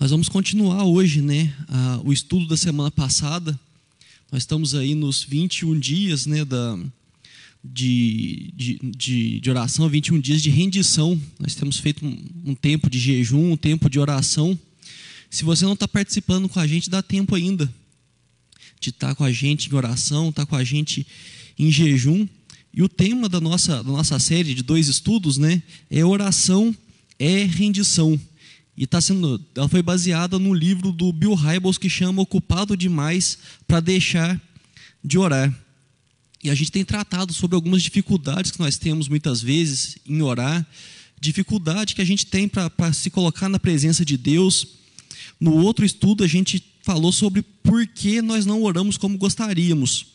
Nós vamos continuar hoje né, a, o estudo da semana passada. Nós estamos aí nos 21 dias né, da, de, de, de, de oração, 21 dias de rendição. Nós temos feito um, um tempo de jejum, um tempo de oração. Se você não está participando com a gente, dá tempo ainda de estar tá com a gente em oração, estar tá com a gente em jejum. E o tema da nossa, da nossa série de dois estudos né, é oração é rendição. E tá sendo, ela foi baseada no livro do Bill Hybels que chama Ocupado Demais para Deixar de Orar. E a gente tem tratado sobre algumas dificuldades que nós temos muitas vezes em orar, dificuldade que a gente tem para se colocar na presença de Deus. No outro estudo, a gente falou sobre por que nós não oramos como gostaríamos.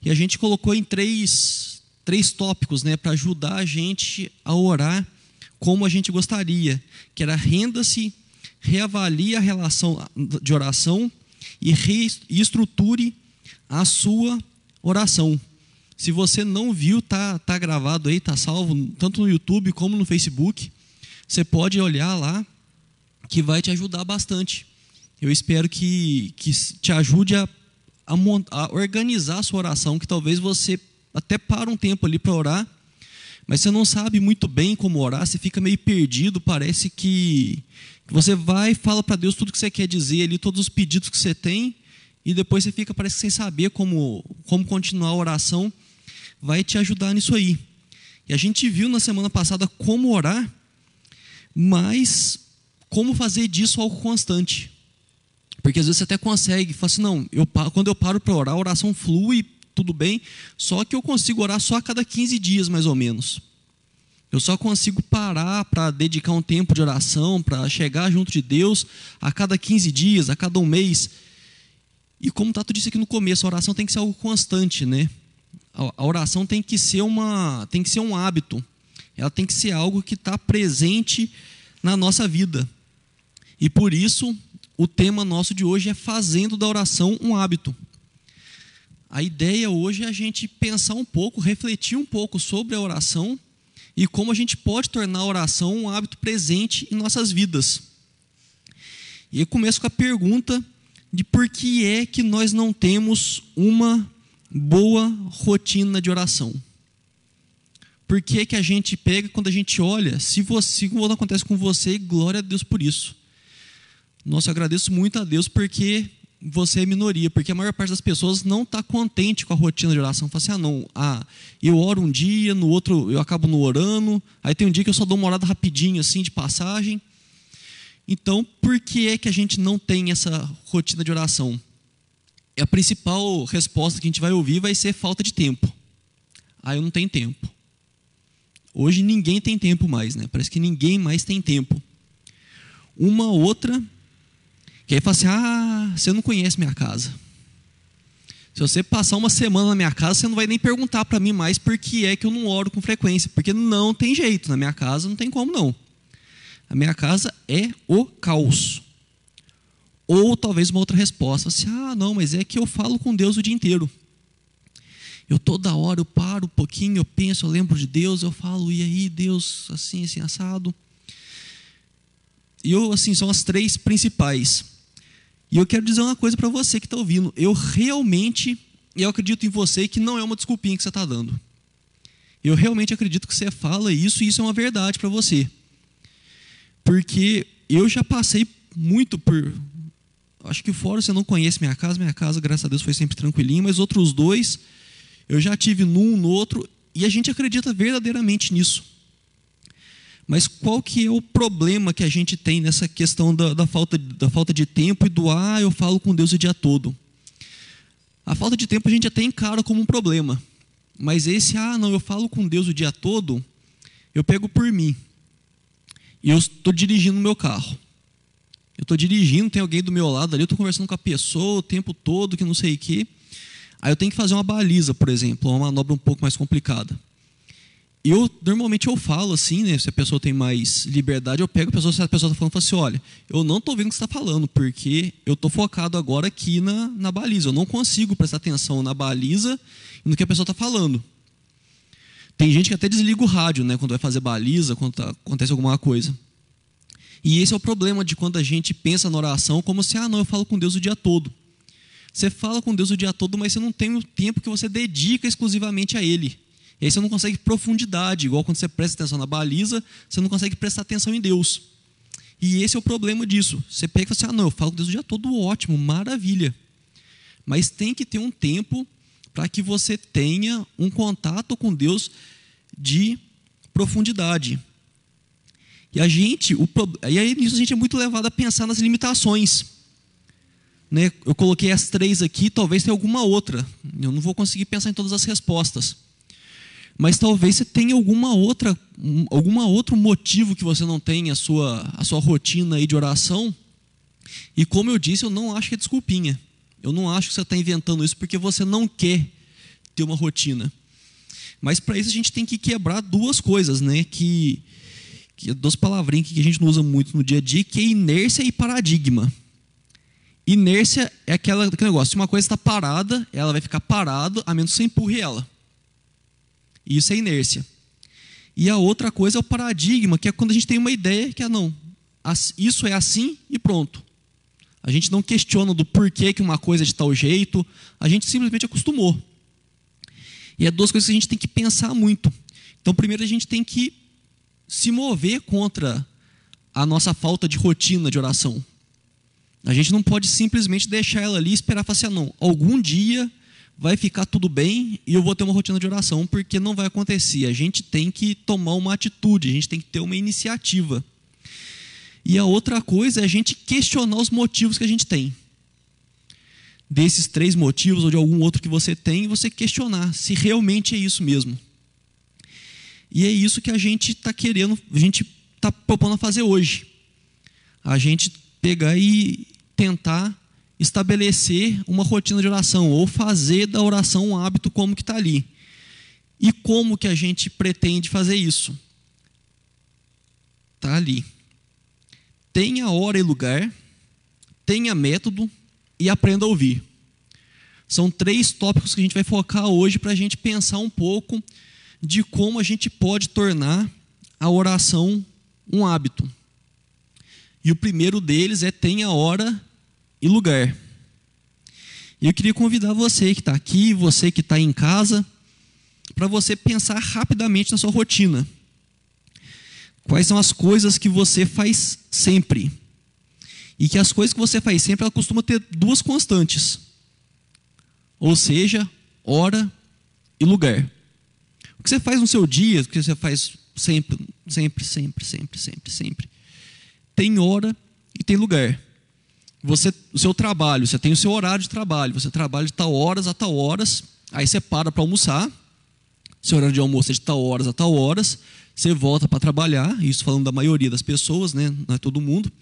E a gente colocou em três, três tópicos né, para ajudar a gente a orar como a gente gostaria, que era renda-se, reavalie a relação de oração e reestruture a sua oração. Se você não viu, tá, tá gravado aí, tá salvo tanto no YouTube como no Facebook. Você pode olhar lá, que vai te ajudar bastante. Eu espero que, que te ajude a, a, a organizar a sua oração, que talvez você até para um tempo ali para orar mas você não sabe muito bem como orar, você fica meio perdido, parece que você vai e fala para Deus tudo que você quer dizer ali, todos os pedidos que você tem, e depois você fica parece sem saber como, como continuar a oração, vai te ajudar nisso aí. E a gente viu na semana passada como orar, mas como fazer disso algo constante. Porque às vezes você até consegue, fala assim, não, eu, quando eu paro para orar, a oração flui tudo bem, só que eu consigo orar só a cada 15 dias, mais ou menos. Eu só consigo parar para dedicar um tempo de oração, para chegar junto de Deus a cada 15 dias, a cada um mês. E como o Tato disse aqui no começo, a oração tem que ser algo constante, né? A oração tem que ser uma, tem que ser um hábito. Ela tem que ser algo que está presente na nossa vida. E por isso, o tema nosso de hoje é fazendo da oração um hábito. A ideia hoje é a gente pensar um pouco, refletir um pouco sobre a oração e como a gente pode tornar a oração um hábito presente em nossas vidas. E eu começo com a pergunta de por que é que nós não temos uma boa rotina de oração. Por que, é que a gente pega quando a gente olha, se você, como acontece com você, glória a Deus por isso. Nossa, eu agradeço muito a Deus porque você é minoria, porque a maior parte das pessoas não está contente com a rotina de oração. Fala assim, ah, não, ah, eu oro um dia, no outro eu acabo no orando, aí tem um dia que eu só dou uma orada rapidinho, assim, de passagem. Então, por que é que a gente não tem essa rotina de oração? E a principal resposta que a gente vai ouvir vai ser falta de tempo. Ah, eu não tenho tempo. Hoje ninguém tem tempo mais, né? Parece que ninguém mais tem tempo. Uma outra que aí fala assim: ah, você não conhece minha casa. Se você passar uma semana na minha casa, você não vai nem perguntar para mim mais por que é que eu não oro com frequência. Porque não tem jeito, na minha casa não tem como não. A minha casa é o caos. Ou talvez uma outra resposta, assim, ah, não, mas é que eu falo com Deus o dia inteiro. Eu toda hora eu paro um pouquinho, eu penso, eu lembro de Deus, eu falo, e aí, Deus, assim, assim, assado. E eu, assim, são as três principais. E eu quero dizer uma coisa para você que está ouvindo. Eu realmente, eu acredito em você que não é uma desculpinha que você está dando. Eu realmente acredito que você fala isso e isso é uma verdade para você. Porque eu já passei muito por. Acho que fora você não conhece minha casa, minha casa, graças a Deus, foi sempre tranquilinha, mas outros dois, eu já tive num, no outro, e a gente acredita verdadeiramente nisso. Mas qual que é o problema que a gente tem nessa questão da, da, falta, da falta de tempo e do ah, eu falo com Deus o dia todo? A falta de tempo a gente até encara como um problema. Mas esse, ah, não, eu falo com Deus o dia todo, eu pego por mim. E eu estou dirigindo o meu carro. Eu estou dirigindo, tem alguém do meu lado ali, eu estou conversando com a pessoa o tempo todo, que não sei o quê. Aí eu tenho que fazer uma baliza, por exemplo, uma manobra um pouco mais complicada eu normalmente eu falo assim, né? Se a pessoa tem mais liberdade, eu pego a pessoa, se a pessoa está falando, eu falo assim, olha, eu não estou vendo o que você está falando, porque eu estou focado agora aqui na, na baliza. Eu não consigo prestar atenção na baliza e no que a pessoa está falando. Tem gente que até desliga o rádio, né? Quando vai fazer baliza, quando tá, acontece alguma coisa. E esse é o problema de quando a gente pensa na oração como se, ah, não, eu falo com Deus o dia todo. Você fala com Deus o dia todo, mas você não tem o tempo que você dedica exclusivamente a Ele. E aí você não consegue profundidade, igual quando você presta atenção na baliza, você não consegue prestar atenção em Deus. E esse é o problema disso. Você pega e fala assim: ah, não, eu falo com Deus o dia todo, ótimo, maravilha. Mas tem que ter um tempo para que você tenha um contato com Deus de profundidade. E a gente, o, e aí nisso a gente é muito levado a pensar nas limitações. Né? Eu coloquei as três aqui, talvez tenha alguma outra. Eu não vou conseguir pensar em todas as respostas. Mas talvez você tenha alguma outra, alguma outro motivo que você não tenha a sua, a sua rotina aí de oração. E como eu disse, eu não acho que é desculpinha. Eu não acho que você está inventando isso porque você não quer ter uma rotina. Mas para isso a gente tem que quebrar duas coisas, né? Que, que duas palavrinhas que a gente não usa muito no dia a dia, que é inércia e paradigma. Inércia é aquela, aquele negócio, se uma coisa está parada, ela vai ficar parada a menos que você empurre ela. Isso é inércia. E a outra coisa é o paradigma, que é quando a gente tem uma ideia que é não, isso é assim e pronto. A gente não questiona do porquê que uma coisa é de tal jeito, a gente simplesmente acostumou. E é duas coisas que a gente tem que pensar muito. Então, primeiro a gente tem que se mover contra a nossa falta de rotina de oração. A gente não pode simplesmente deixar ela ali e esperar falar assim, ah, não, algum dia vai ficar tudo bem e eu vou ter uma rotina de oração, porque não vai acontecer. A gente tem que tomar uma atitude, a gente tem que ter uma iniciativa. E a outra coisa é a gente questionar os motivos que a gente tem. Desses três motivos ou de algum outro que você tem, você questionar se realmente é isso mesmo. E é isso que a gente está querendo, a gente está propondo a fazer hoje. A gente pegar e tentar estabelecer uma rotina de oração ou fazer da oração um hábito como que está ali. E como que a gente pretende fazer isso? Está ali. Tenha hora e lugar, tenha método e aprenda a ouvir. São três tópicos que a gente vai focar hoje para a gente pensar um pouco de como a gente pode tornar a oração um hábito. E o primeiro deles é tenha hora e lugar. E eu queria convidar você que está aqui, você que está em casa, para você pensar rapidamente na sua rotina. Quais são as coisas que você faz sempre? E que as coisas que você faz sempre, ela costuma ter duas constantes. Ou seja, hora e lugar. O que você faz no seu dia, o que você faz sempre, sempre, sempre, sempre, sempre, sempre, tem hora e tem lugar você, o seu trabalho, você tem o seu horário de trabalho, você trabalha de tal horas a tal horas, aí você para para almoçar, seu horário de almoço é de tal horas a tal horas, você volta para trabalhar, isso falando da maioria das pessoas, né, não é todo mundo,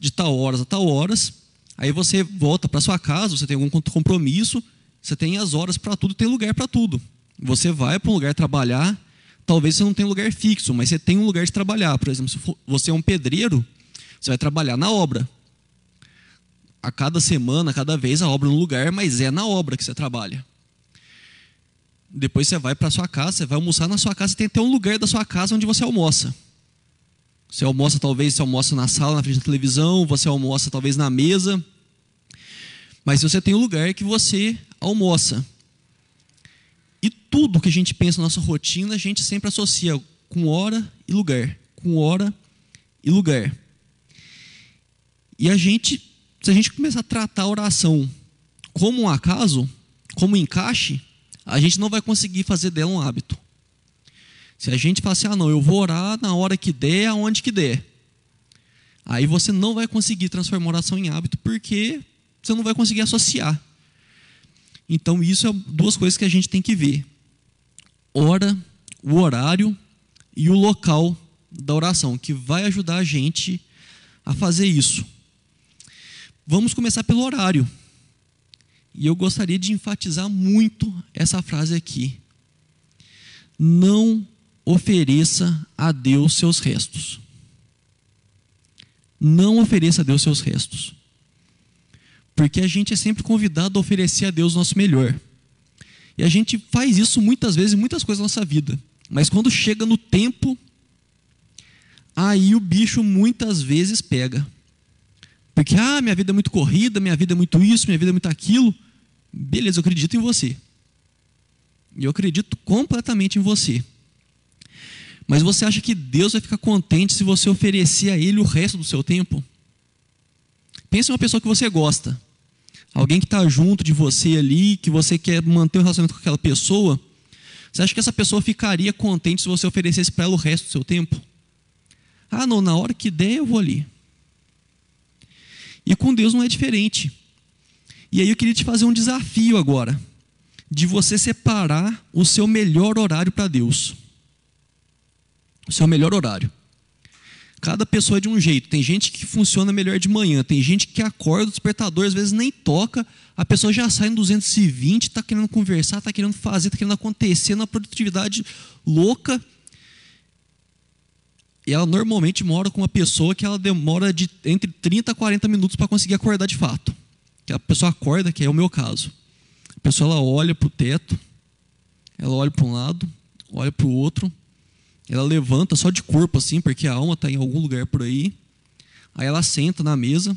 de tal horas a tal horas, aí você volta para sua casa, você tem algum compromisso, você tem as horas para tudo, tem lugar para tudo. Você vai para um lugar trabalhar, talvez você não tenha lugar fixo, mas você tem um lugar de trabalhar. Por exemplo, se você é um pedreiro, você vai trabalhar na obra a cada semana, a cada vez a obra no lugar, mas é na obra que você trabalha. Depois você vai para sua casa, você vai almoçar na sua casa, tem até um lugar da sua casa onde você almoça. Você almoça, talvez, você almoça na sala, na frente da televisão, você almoça, talvez, na mesa. Mas você tem um lugar que você almoça. E tudo que a gente pensa na nossa rotina, a gente sempre associa com hora e lugar. Com hora e lugar. E a gente se a gente começar a tratar a oração como um acaso, como um encaixe, a gente não vai conseguir fazer dela um hábito. Se a gente falar assim, ah, não, eu vou orar na hora que der, aonde que der. Aí você não vai conseguir transformar a oração em hábito, porque você não vai conseguir associar. Então, isso é duas coisas que a gente tem que ver: hora, o horário e o local da oração, que vai ajudar a gente a fazer isso. Vamos começar pelo horário. E eu gostaria de enfatizar muito essa frase aqui. Não ofereça a Deus seus restos. Não ofereça a Deus seus restos. Porque a gente é sempre convidado a oferecer a Deus o nosso melhor. E a gente faz isso muitas vezes muitas coisas da nossa vida. Mas quando chega no tempo, aí o bicho muitas vezes pega. Porque, ah, minha vida é muito corrida, minha vida é muito isso, minha vida é muito aquilo. Beleza, eu acredito em você. E eu acredito completamente em você. Mas você acha que Deus vai ficar contente se você oferecer a Ele o resto do seu tempo? Pense em uma pessoa que você gosta. Alguém que está junto de você ali, que você quer manter o relacionamento com aquela pessoa. Você acha que essa pessoa ficaria contente se você oferecesse para ela o resto do seu tempo? Ah, não, na hora que der eu vou ali. E com Deus não é diferente. E aí eu queria te fazer um desafio agora, de você separar o seu melhor horário para Deus. O seu melhor horário. Cada pessoa é de um jeito. Tem gente que funciona melhor de manhã, tem gente que acorda, o despertador às vezes nem toca, a pessoa já sai em 220, está querendo conversar, está querendo fazer, está querendo acontecer na produtividade louca. E ela normalmente mora com uma pessoa que ela demora de entre 30 a 40 minutos para conseguir acordar de fato. Que a pessoa acorda, que é o meu caso. A pessoa ela olha para o teto, ela olha para um lado, olha para o outro, ela levanta só de corpo assim, porque a alma está em algum lugar por aí. Aí ela senta na mesa,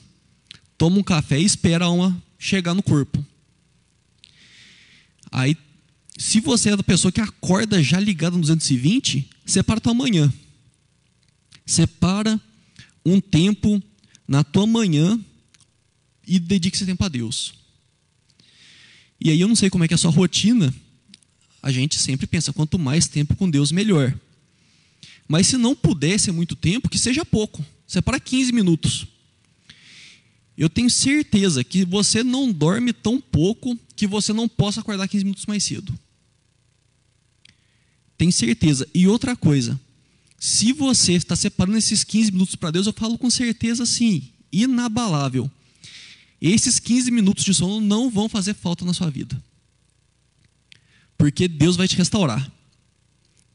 toma um café e espera a alma chegar no corpo. Aí, se você é da pessoa que acorda já ligada no 220, separa tua manhã. Separa um tempo na tua manhã e dedique esse tempo a Deus. E aí eu não sei como é que é a sua rotina. A gente sempre pensa, quanto mais tempo com Deus, melhor. Mas se não puder ser muito tempo, que seja pouco. Separa 15 minutos. Eu tenho certeza que você não dorme tão pouco que você não possa acordar 15 minutos mais cedo. Tenho certeza. E outra coisa, se você está separando esses 15 minutos para Deus, eu falo com certeza sim, inabalável. Esses 15 minutos de sono não vão fazer falta na sua vida. Porque Deus vai te restaurar.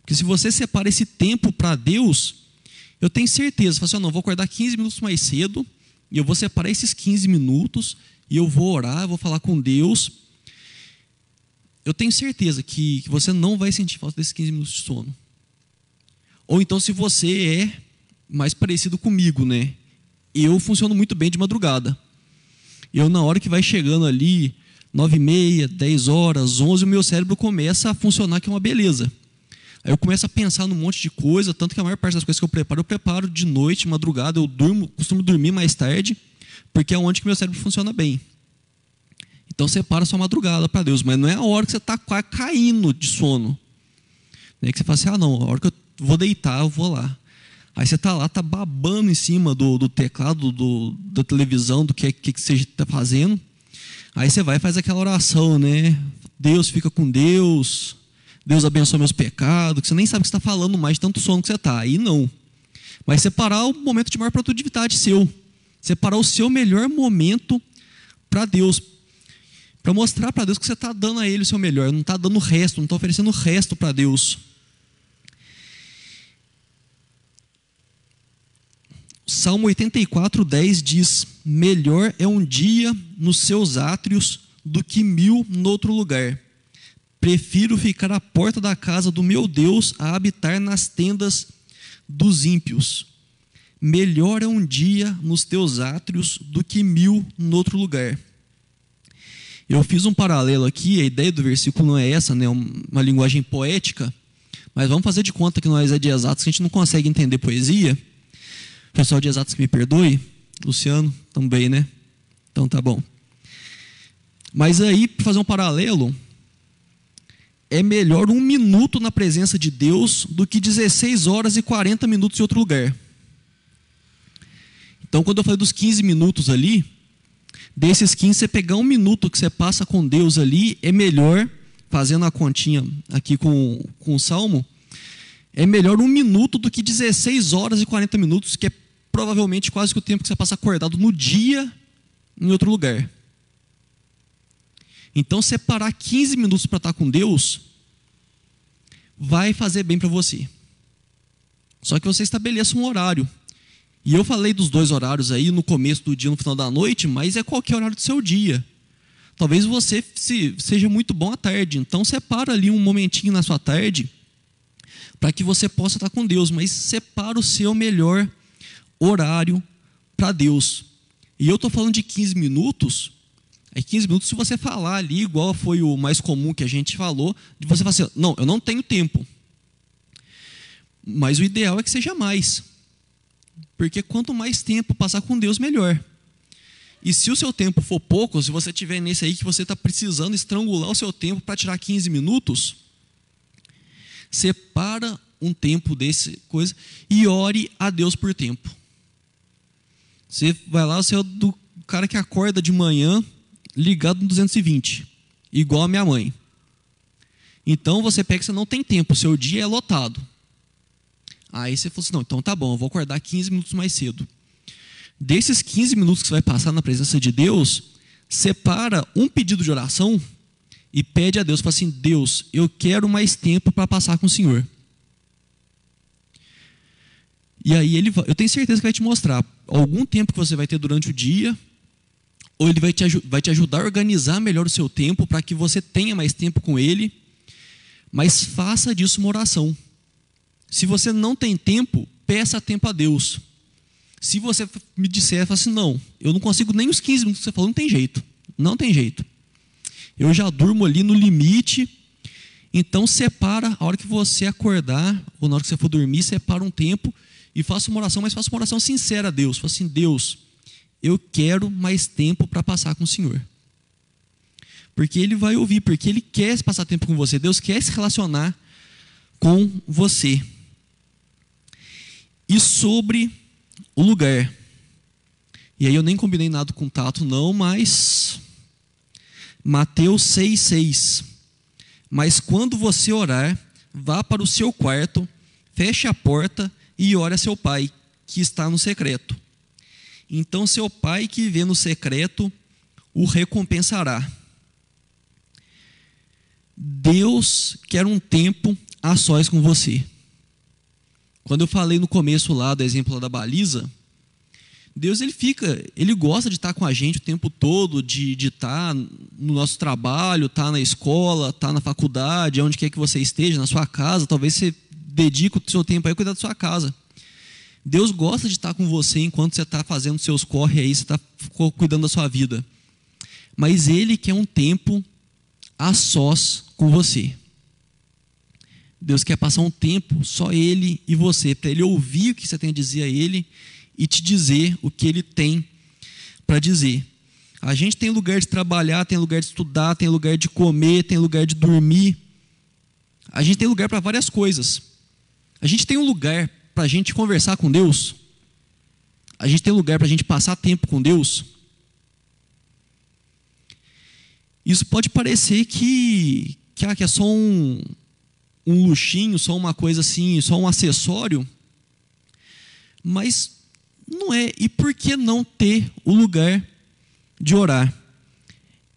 Porque se você separa esse tempo para Deus, eu tenho certeza, você fala assim, não, vou acordar 15 minutos mais cedo, e eu vou separar esses 15 minutos, e eu vou orar, eu vou falar com Deus. Eu tenho certeza que, que você não vai sentir falta desses 15 minutos de sono. Ou então, se você é mais parecido comigo, né? Eu funciono muito bem de madrugada. Eu, na hora que vai chegando ali, nove e meia, dez horas, onze, o meu cérebro começa a funcionar que é uma beleza. Aí eu começo a pensar num monte de coisa, tanto que a maior parte das coisas que eu preparo, eu preparo de noite, madrugada, eu durmo, costumo dormir mais tarde, porque é onde que meu cérebro funciona bem. Então separa sua madrugada para Deus, mas não é a hora que você está caindo de sono. É que você fala assim, ah não, a hora que eu vou deitar, eu vou lá. Aí você está lá, está babando em cima do, do teclado, do, da televisão, do que, que, que você está fazendo. Aí você vai e faz aquela oração, né? Deus fica com Deus, Deus abençoa meus pecados, que você nem sabe o que está falando mais, tanto sono que você está. Aí não. Mas separar o momento de maior produtividade seu. Separar o seu melhor momento para Deus. Para mostrar para Deus que você está dando a Ele o seu melhor. Não está dando o resto, não está oferecendo o resto para Deus. Salmo 84, 10 diz: Melhor é um dia nos seus átrios do que mil no outro lugar. Prefiro ficar à porta da casa do meu Deus a habitar nas tendas dos ímpios. Melhor é um dia nos teus átrios do que mil no outro lugar. Eu fiz um paralelo aqui, a ideia do versículo não é essa, né, uma linguagem poética, mas vamos fazer de conta que nós é de exatos, que a gente não consegue entender poesia. Pessoal de exatos que me perdoe, Luciano também, né? Então tá bom. Mas aí, para fazer um paralelo, é melhor um minuto na presença de Deus do que 16 horas e 40 minutos em outro lugar. Então, quando eu falei dos 15 minutos ali, desses 15, você pegar um minuto que você passa com Deus ali, é melhor, fazendo a continha aqui com, com o salmo, é melhor um minuto do que 16 horas e 40 minutos, que é provavelmente quase que o tempo que você passa acordado no dia em outro lugar. Então, separar 15 minutos para estar com Deus vai fazer bem para você. Só que você estabeleça um horário. E eu falei dos dois horários aí no começo do dia, no final da noite, mas é qualquer horário do seu dia. Talvez você se, seja muito bom à tarde, então separa ali um momentinho na sua tarde para que você possa estar com Deus, mas separa o seu melhor horário para Deus. E eu estou falando de 15 minutos. É 15 minutos se você falar ali, igual foi o mais comum que a gente falou, de você falar assim, não, eu não tenho tempo. Mas o ideal é que seja mais. Porque quanto mais tempo passar com Deus, melhor. E se o seu tempo for pouco, se você tiver nesse aí que você está precisando estrangular o seu tempo para tirar 15 minutos, separa um tempo desse coisa e ore a Deus por tempo. Você vai lá, você é do cara que acorda de manhã ligado no 220, igual a minha mãe. Então você pega que você não tem tempo, seu dia é lotado. Aí você falou assim: não, então tá bom, eu vou acordar 15 minutos mais cedo. Desses 15 minutos que você vai passar na presença de Deus, separa um pedido de oração e pede a Deus, fala assim: Deus, eu quero mais tempo para passar com o Senhor. E aí ele, eu tenho certeza que vai te mostrar algum tempo que você vai ter durante o dia, ou ele vai te, vai te ajudar a organizar melhor o seu tempo para que você tenha mais tempo com ele, mas faça disso uma oração. Se você não tem tempo, peça tempo a Deus. Se você me disser, fala assim, não, eu não consigo nem os 15 minutos que você falou, não tem jeito. Não tem jeito. Eu já durmo ali no limite. Então separa, a hora que você acordar, ou na hora que você for dormir, separa um tempo e faça uma oração, mas faça uma oração sincera a Deus. Fala assim, Deus, eu quero mais tempo para passar com o Senhor. Porque Ele vai ouvir, porque Ele quer passar tempo com você. Deus quer se relacionar com você. E sobre o lugar. E aí eu nem combinei nada com o Tato, não, mas. Mateus 6,6. Mas quando você orar, vá para o seu quarto, feche a porta e ore a seu pai, que está no secreto. Então seu pai que vê no secreto o recompensará. Deus quer um tempo a sós com você. Quando eu falei no começo lá do exemplo da baliza, Deus ele fica, ele gosta de estar com a gente o tempo todo, de, de estar no nosso trabalho, estar na escola, estar na faculdade, onde quer que você esteja, na sua casa, talvez você dedica o seu tempo aí a cuidar da sua casa. Deus gosta de estar com você enquanto você está fazendo seus corre aí, você está cuidando da sua vida. Mas Ele quer um tempo a sós com você. Deus quer passar um tempo, só Ele e você, para Ele ouvir o que você tem a dizer a Ele e te dizer o que Ele tem para dizer. A gente tem lugar de trabalhar, tem lugar de estudar, tem lugar de comer, tem lugar de dormir. A gente tem lugar para várias coisas. A gente tem um lugar para a gente conversar com Deus. A gente tem lugar para a gente passar tempo com Deus. Isso pode parecer que, que, ah, que é só um, um luxinho, só uma coisa assim, só um acessório. Mas não é. E por que não ter o lugar de orar?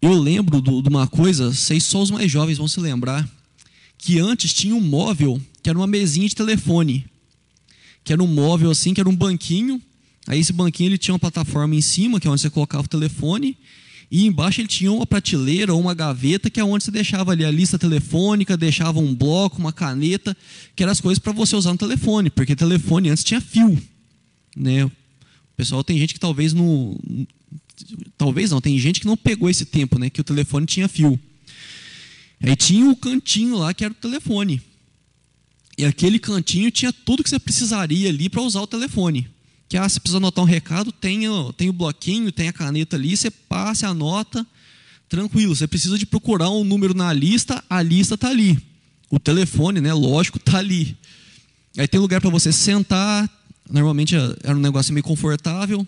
Eu lembro de uma coisa, sei só os mais jovens vão se lembrar, que antes tinha um móvel que era uma mesinha de telefone, que era um móvel assim, que era um banquinho. Aí esse banquinho ele tinha uma plataforma em cima, que é onde você colocava o telefone, e embaixo ele tinha uma prateleira ou uma gaveta, que é onde você deixava ali a lista telefônica, deixava um bloco, uma caneta, que eram as coisas para você usar no telefone, porque telefone antes tinha fio. Né? O pessoal tem gente que talvez não. Talvez não, tem gente que não pegou esse tempo, né? Que o telefone tinha fio. Aí tinha o cantinho lá que era o telefone. E aquele cantinho tinha tudo que você precisaria ali para usar o telefone. Que ah, você precisa anotar um recado, tem, tem o bloquinho, tem a caneta ali, você passa, anota, tranquilo. Você precisa de procurar um número na lista, a lista está ali. O telefone, né, lógico, está ali. Aí tem lugar para você sentar, normalmente é, era um negócio meio confortável.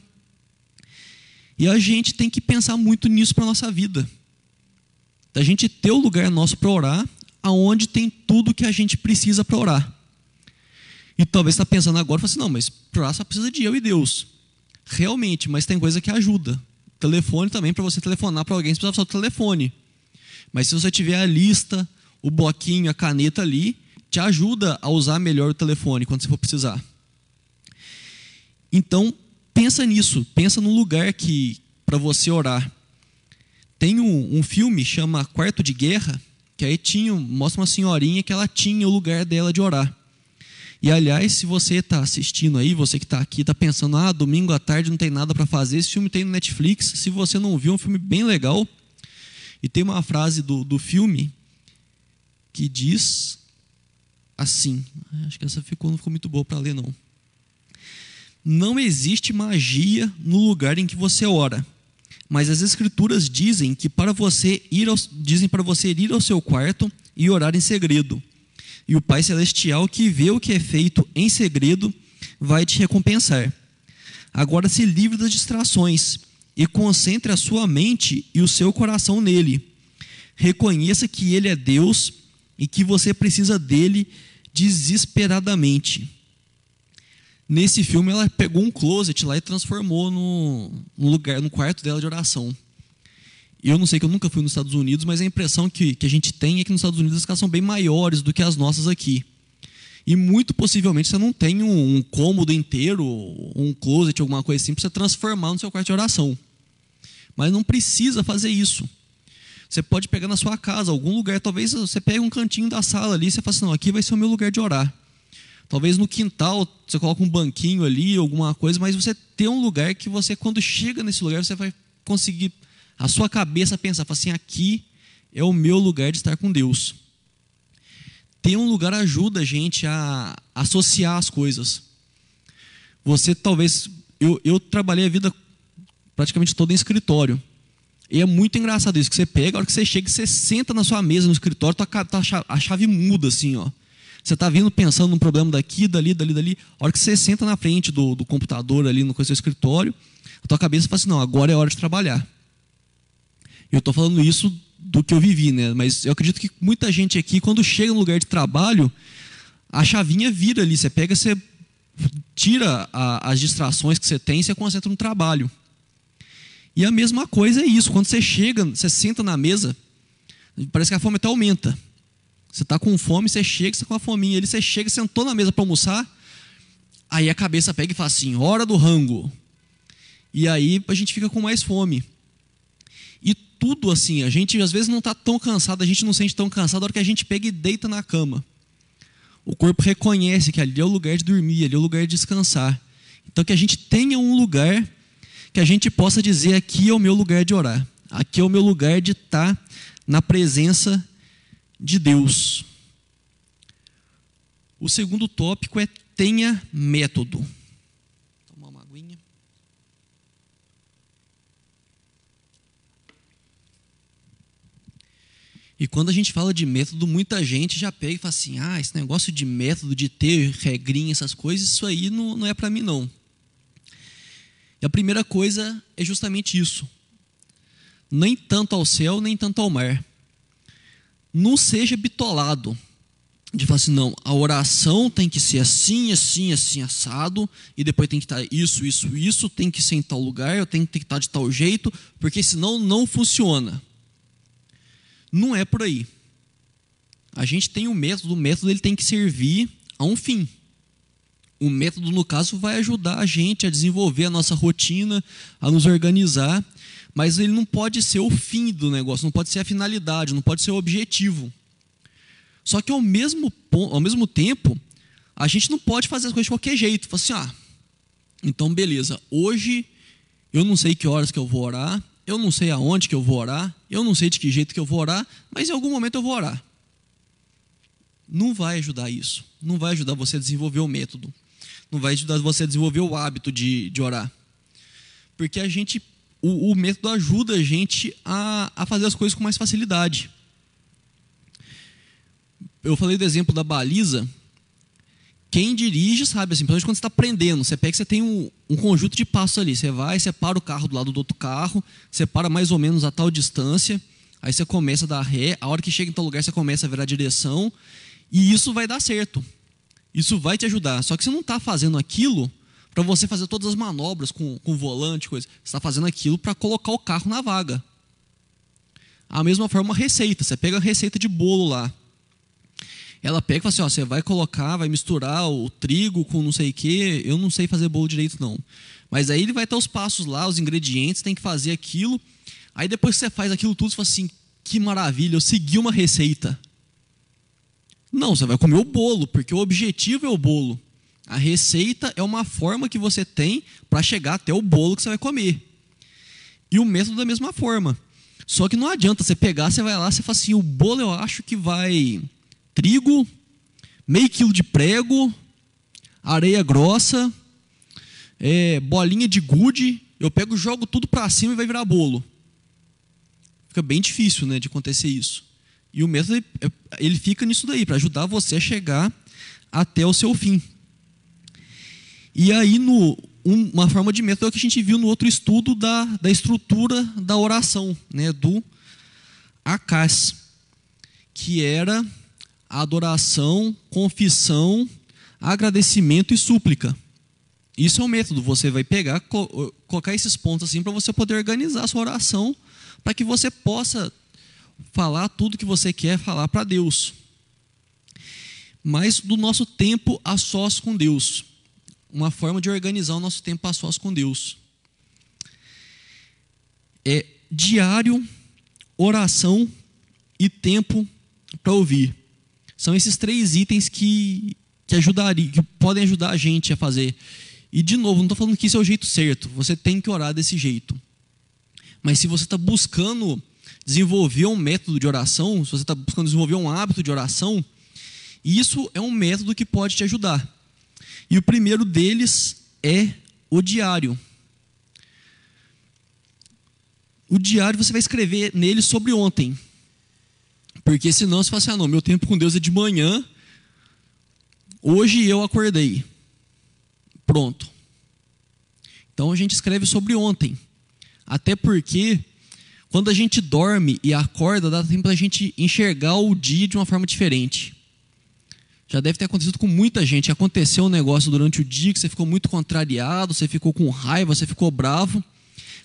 E a gente tem que pensar muito nisso para a nossa vida. Da gente ter o lugar nosso para orar aonde tem tudo que a gente precisa para orar. E talvez está pensando agora, assim, não, mas para orar só precisa de eu e Deus. Realmente, mas tem coisa que ajuda. Telefone também, para você telefonar para alguém, você precisa do telefone. Mas se você tiver a lista, o bloquinho, a caneta ali, te ajuda a usar melhor o telefone quando você for precisar. Então, pensa nisso, pensa num lugar que para você orar. Tem um, um filme chama Quarto de Guerra, que aí tinha, mostra uma senhorinha que ela tinha o lugar dela de orar. E aliás, se você está assistindo aí, você que está aqui, está pensando, ah, domingo à tarde não tem nada para fazer, esse filme tem no Netflix. Se você não viu, é um filme bem legal. E tem uma frase do, do filme que diz assim. Acho que essa ficou, não ficou muito boa para ler, não. Não existe magia no lugar em que você ora. Mas as escrituras dizem que para você ir ao, dizem para você ir ao seu quarto e orar em segredo. E o Pai celestial que vê o que é feito em segredo vai te recompensar. Agora se livre das distrações e concentre a sua mente e o seu coração nele. Reconheça que ele é Deus e que você precisa dele desesperadamente. Nesse filme, ela pegou um closet lá e transformou no, no lugar, no quarto dela de oração. Eu não sei que eu nunca fui nos Estados Unidos, mas a impressão que, que a gente tem é que nos Estados Unidos as casas são bem maiores do que as nossas aqui. E muito possivelmente você não tem um, um cômodo inteiro, um closet, alguma coisa assim, para você transformar no seu quarto de oração. Mas não precisa fazer isso. Você pode pegar na sua casa, algum lugar, talvez você pegue um cantinho da sala ali e você fala assim, não, aqui vai ser o meu lugar de orar. Talvez no quintal você coloca um banquinho ali, alguma coisa, mas você tem um lugar que você, quando chega nesse lugar, você vai conseguir, a sua cabeça pensar, assim, aqui é o meu lugar de estar com Deus. Ter um lugar ajuda a gente a associar as coisas. Você talvez, eu, eu trabalhei a vida praticamente toda em escritório. E é muito engraçado isso, que você pega, a hora que você chega, você senta na sua mesa no escritório, a chave muda assim, ó. Você está vindo pensando num problema daqui, dali, dali, dali. A hora que você senta na frente do, do computador ali no seu escritório, a tua cabeça fala assim, não, agora é hora de trabalhar. Eu estou falando isso do que eu vivi, né? Mas eu acredito que muita gente aqui, quando chega no lugar de trabalho, a chavinha vira ali. Você pega, você tira a, as distrações que você tem e você concentra no trabalho. E a mesma coisa é isso. Quando você chega, você senta na mesa, parece que a fome até aumenta. Você está com fome, você chega, você está com a fominha ali, você chega, sentou na mesa para almoçar, aí a cabeça pega e fala assim: hora do rango. E aí a gente fica com mais fome. E tudo assim, a gente às vezes não está tão cansado, a gente não sente tão cansado na hora que a gente pega e deita na cama. O corpo reconhece que ali é o lugar de dormir, ali é o lugar de descansar. Então que a gente tenha um lugar que a gente possa dizer: aqui é o meu lugar de orar, aqui é o meu lugar de estar tá na presença de Deus. O segundo tópico é tenha método. Tomar uma aguinha. E quando a gente fala de método, muita gente já pega e fala assim: ah, esse negócio de método, de ter regrinha, essas coisas, isso aí não, não é para mim, não. E a primeira coisa é justamente isso. Nem tanto ao céu, nem tanto ao mar não seja bitolado. De falar assim, não, a oração tem que ser assim, assim, assim, assado, e depois tem que estar isso, isso, isso, tem que ser em tal lugar, eu tenho que estar de tal jeito, porque senão não funciona. Não é por aí. A gente tem um método, o método ele tem que servir a um fim. O método, no caso, vai ajudar a gente a desenvolver a nossa rotina, a nos organizar mas ele não pode ser o fim do negócio, não pode ser a finalidade, não pode ser o objetivo. Só que ao mesmo, ao mesmo tempo, a gente não pode fazer as coisas de qualquer jeito. Fala assim, ah, então beleza, hoje eu não sei que horas que eu vou orar, eu não sei aonde que eu vou orar, eu não sei de que jeito que eu vou orar, mas em algum momento eu vou orar. Não vai ajudar isso. Não vai ajudar você a desenvolver o método. Não vai ajudar você a desenvolver o hábito de, de orar. Porque a gente o, o método ajuda a gente a, a fazer as coisas com mais facilidade. Eu falei do exemplo da baliza. Quem dirige sabe, assim, principalmente quando você está aprendendo, você pega que você tem um, um, conjunto de passos ali. Você vai, separa o carro do lado do outro carro, separa mais ou menos a tal distância, aí você começa a dar ré, a hora que chega em tal lugar você começa a virar a direção, e isso vai dar certo. Isso vai te ajudar. Só que você não está fazendo aquilo para você fazer todas as manobras com, com volante, coisa. Você está fazendo aquilo para colocar o carro na vaga. A mesma forma, a receita. Você pega a receita de bolo lá. Ela pega e fala assim: ó, você vai colocar, vai misturar o trigo com não sei o quê. Eu não sei fazer bolo direito, não. Mas aí ele vai ter os passos lá, os ingredientes, tem que fazer aquilo. Aí depois que você faz aquilo tudo, você fala assim: que maravilha, eu segui uma receita. Não, você vai comer o bolo, porque o objetivo é o bolo. A receita é uma forma que você tem para chegar até o bolo que você vai comer. E o método da mesma forma. Só que não adianta você pegar, você vai lá, você fala assim: o bolo eu acho que vai trigo, meio quilo de prego, areia grossa, é, bolinha de gude. Eu pego, jogo tudo para cima e vai virar bolo. Fica bem difícil, né, de acontecer isso. E o método é, ele fica nisso daí para ajudar você a chegar até o seu fim. E aí no uma forma de método é que a gente viu no outro estudo da, da estrutura da oração, né, do ACAS, que era adoração, confissão, agradecimento e súplica. Isso é o método. Você vai pegar, colocar esses pontos assim para você poder organizar a sua oração, para que você possa falar tudo que você quer falar para Deus. Mas do nosso tempo a sós com Deus uma forma de organizar o nosso tempo a sós com Deus. É diário, oração e tempo para ouvir. São esses três itens que, que, ajudariam, que podem ajudar a gente a fazer. E, de novo, não estou falando que isso é o jeito certo. Você tem que orar desse jeito. Mas se você está buscando desenvolver um método de oração, se você está buscando desenvolver um hábito de oração, isso é um método que pode te ajudar. E o primeiro deles é o diário. O diário você vai escrever nele sobre ontem. Porque senão você fala assim: ah, não, meu tempo com Deus é de manhã. Hoje eu acordei. Pronto. Então a gente escreve sobre ontem. Até porque, quando a gente dorme e acorda, dá tempo para a gente enxergar o dia de uma forma diferente. Já deve ter acontecido com muita gente. Aconteceu um negócio durante o dia que você ficou muito contrariado, você ficou com raiva, você ficou bravo.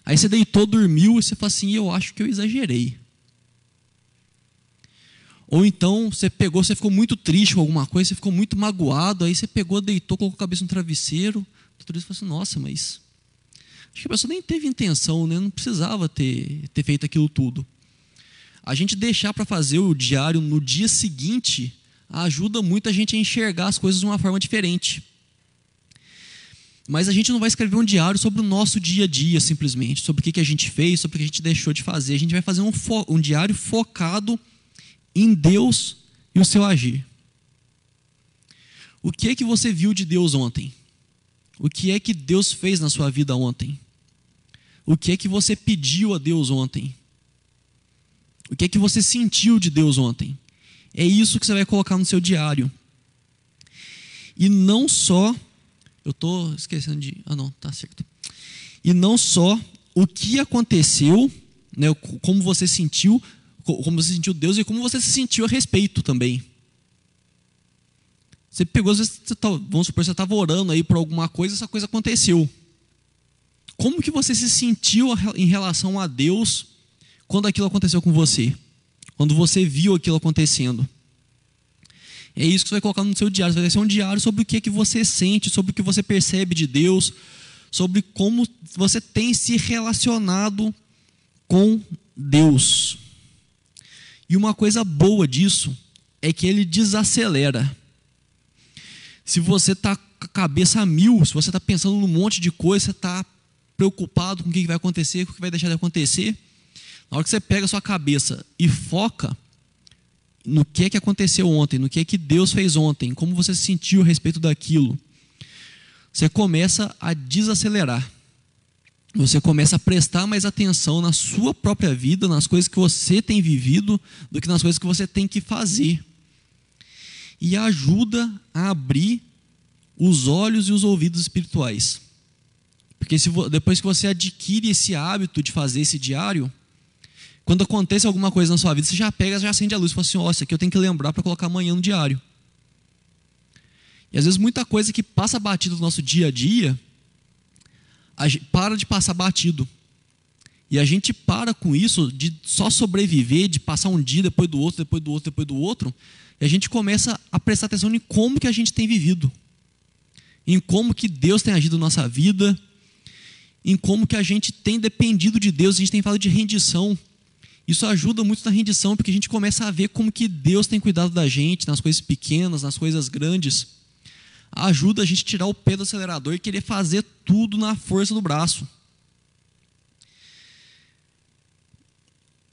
Aí você deitou, dormiu e você fala assim: Eu acho que eu exagerei. Ou então você pegou, você ficou muito triste com alguma coisa, você ficou muito magoado, aí você pegou, deitou, colocou a cabeça no travesseiro. Tudo isso falou assim: Nossa, mas. Acho que a pessoa nem teve intenção, né? não precisava ter, ter feito aquilo tudo. A gente deixar para fazer o diário no dia seguinte ajuda muito a gente a enxergar as coisas de uma forma diferente. Mas a gente não vai escrever um diário sobre o nosso dia a dia, simplesmente, sobre o que a gente fez, sobre o que a gente deixou de fazer. A gente vai fazer um, um diário focado em Deus e o seu agir. O que é que você viu de Deus ontem? O que é que Deus fez na sua vida ontem? O que é que você pediu a Deus ontem? O que é que você sentiu de Deus ontem? É isso que você vai colocar no seu diário. E não só. Eu estou esquecendo de. Ah, não, tá certo. E não só o que aconteceu, né, como você sentiu, como você sentiu Deus e como você se sentiu a respeito também. Você pegou, às vezes, tá, vamos supor, você estava orando aí por alguma coisa, essa coisa aconteceu. Como que você se sentiu em relação a Deus quando aquilo aconteceu com você? Quando você viu aquilo acontecendo. É isso que você vai colocar no seu diário. Vai ser um diário sobre o que, é que você sente, sobre o que você percebe de Deus, sobre como você tem se relacionado com Deus. E uma coisa boa disso é que ele desacelera. Se você está com a cabeça a mil, se você está pensando num monte de coisa, você está preocupado com o que vai acontecer, com o que vai deixar de acontecer, na hora que você pega a sua cabeça e foca no que é que aconteceu ontem, no que é que Deus fez ontem, como você se sentiu a respeito daquilo, você começa a desacelerar. Você começa a prestar mais atenção na sua própria vida, nas coisas que você tem vivido, do que nas coisas que você tem que fazer. E ajuda a abrir os olhos e os ouvidos espirituais. Porque se, depois que você adquire esse hábito de fazer esse diário, quando acontece alguma coisa na sua vida, você já pega, já acende a luz e fala assim: ó, oh, isso aqui eu tenho que lembrar para colocar amanhã no diário. E às vezes muita coisa que passa batido no nosso dia a dia, a gente para de passar batido. E a gente para com isso de só sobreviver, de passar um dia depois do outro, depois do outro, depois do outro, e a gente começa a prestar atenção em como que a gente tem vivido. Em como que Deus tem agido na nossa vida, em como que a gente tem dependido de Deus, a gente tem falado de rendição, Isso ajuda muito na rendição, porque a gente começa a ver como que Deus tem cuidado da gente, nas coisas pequenas, nas coisas grandes. Ajuda a gente a tirar o pé do acelerador e querer fazer tudo na força do braço.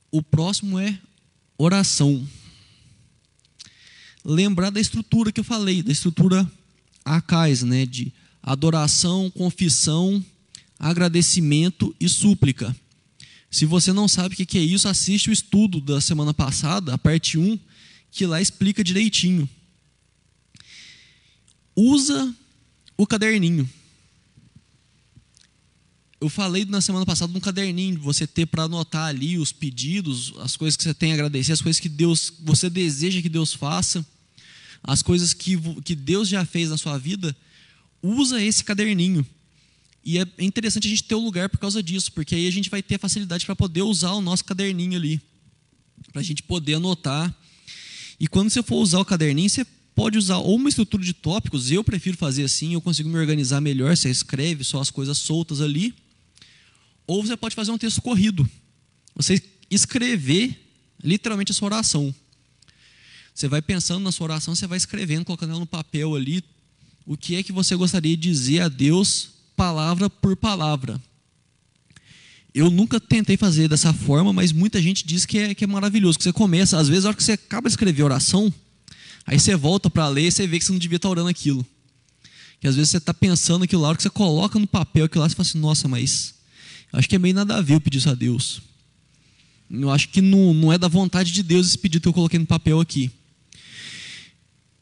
O próximo é oração. Lembrar da estrutura que eu falei, da estrutura acais, né, de adoração, confissão, agradecimento e súplica. Se você não sabe o que é isso, assiste o estudo da semana passada, a parte 1, que lá explica direitinho. Usa o caderninho. Eu falei na semana passada um caderninho, você ter para anotar ali os pedidos, as coisas que você tem a agradecer, as coisas que Deus, você deseja que Deus faça, as coisas que, que Deus já fez na sua vida. Usa esse caderninho. E é interessante a gente ter o um lugar por causa disso, porque aí a gente vai ter facilidade para poder usar o nosso caderninho ali, para a gente poder anotar. E quando você for usar o caderninho, você pode usar ou uma estrutura de tópicos, eu prefiro fazer assim, eu consigo me organizar melhor, você escreve só as coisas soltas ali. Ou você pode fazer um texto corrido. Você escrever literalmente a sua oração. Você vai pensando na sua oração, você vai escrevendo, colocando ela no papel ali, o que é que você gostaria de dizer a Deus palavra por palavra. Eu nunca tentei fazer dessa forma, mas muita gente diz que é, que é maravilhoso. Que você começa, às vezes, na hora que você acaba de escrever a oração, aí você volta para ler e você vê que você não devia estar orando aquilo. Que às vezes você está pensando aquilo lá, a hora que você coloca no papel aquilo lá, você fala assim, nossa, mas acho que é meio nada a ver eu pedir isso a Deus. Eu acho que não, não é da vontade de Deus esse pedido que eu coloquei no papel aqui.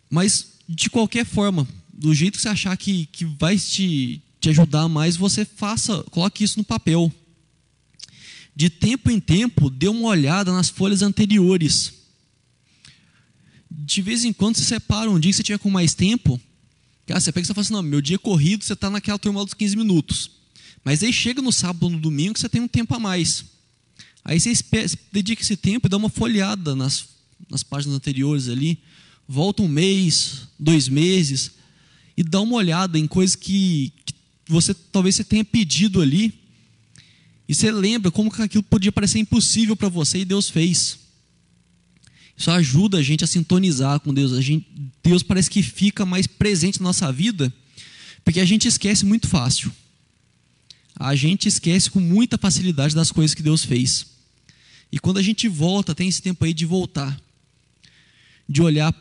Mas, de qualquer forma, do jeito que você achar que, que vai te, te ajudar mais, você faça, coloque isso no papel. De tempo em tempo, dê uma olhada nas folhas anteriores. De vez em quando você separa um dia que você tiver com mais tempo. Cara, você pega e você fala assim, não, meu dia corrido, você está naquela turma dos 15 minutos. Mas aí chega no sábado ou no domingo que você tem um tempo a mais. Aí você dedica esse tempo e dá uma folhada nas, nas páginas anteriores ali. Volta um mês, dois meses, e dá uma olhada em coisas que, que você talvez você tenha pedido ali, e você lembra como que aquilo podia parecer impossível para você e Deus fez. Isso ajuda a gente a sintonizar com Deus. Gente, Deus parece que fica mais presente na nossa vida, porque a gente esquece muito fácil. A gente esquece com muita facilidade das coisas que Deus fez. E quando a gente volta, tem esse tempo aí de voltar, de olhar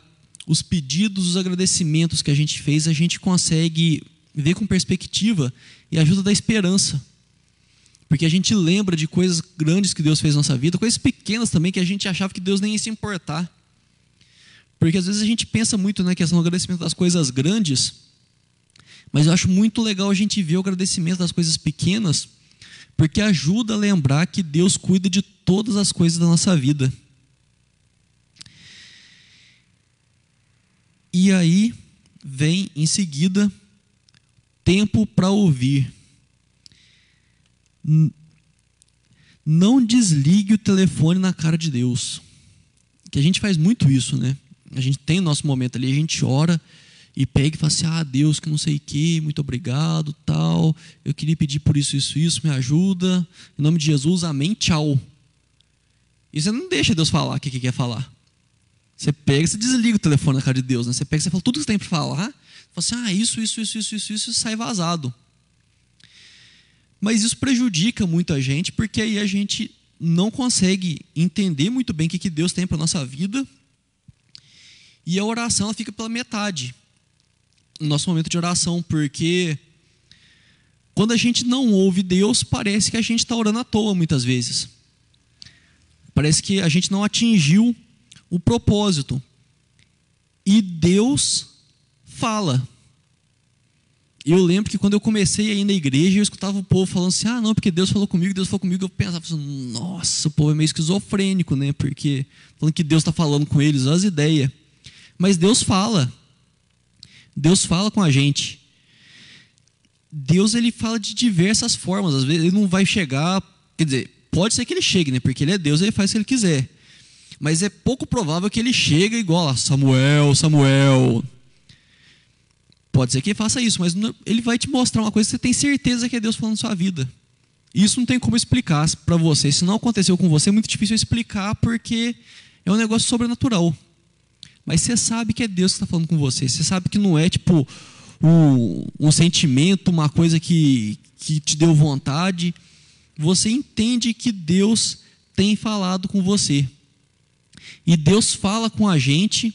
os pedidos, os agradecimentos que a gente fez, a gente consegue ver com perspectiva e ajuda da esperança. Porque a gente lembra de coisas grandes que Deus fez na nossa vida, coisas pequenas também que a gente achava que Deus nem ia se importar. Porque às vezes a gente pensa muito na né, questão do agradecimento das coisas grandes, mas eu acho muito legal a gente ver o agradecimento das coisas pequenas, porque ajuda a lembrar que Deus cuida de todas as coisas da nossa vida. E aí vem em seguida tempo para ouvir. Não desligue o telefone na cara de Deus. Que a gente faz muito isso, né? A gente tem nosso momento ali, a gente ora e pega e fala assim: "Ah, Deus, que não sei o que, muito obrigado, tal. Eu queria pedir por isso, isso, isso, me ajuda. Em nome de Jesus, amém, tchau." E você não deixa Deus falar o que, que quer falar. Você pega você desliga o telefone na cara de Deus. Né? Você pega e você fala tudo que você tem para falar. Assim, ah, isso, isso, isso, isso, isso, isso, sai vazado. Mas isso prejudica muito a gente, porque aí a gente não consegue entender muito bem o que Deus tem para nossa vida. E a oração ela fica pela metade. No nosso momento de oração, porque quando a gente não ouve Deus, parece que a gente está orando à toa muitas vezes. Parece que a gente não atingiu o propósito. E Deus fala. Eu lembro que quando eu comecei a ir na igreja, eu escutava o povo falando assim: ah, não, porque Deus falou comigo, Deus falou comigo. Eu pensava assim: nossa, o povo é meio esquizofrênico, né? Porque falando que Deus está falando com eles, as ideias. Mas Deus fala. Deus fala com a gente. Deus ele fala de diversas formas. Às vezes ele não vai chegar, quer dizer, pode ser que ele chegue, né? Porque ele é Deus, ele faz o que ele quiser. Mas é pouco provável que ele chegue igual a Samuel, Samuel. Pode ser que ele faça isso, mas ele vai te mostrar uma coisa que você tem certeza que é Deus falando na sua vida. Isso não tem como explicar para você. Se não aconteceu com você, é muito difícil explicar porque é um negócio sobrenatural. Mas você sabe que é Deus que está falando com você. Você sabe que não é tipo um, um sentimento, uma coisa que, que te deu vontade. Você entende que Deus tem falado com você. E Deus fala com a gente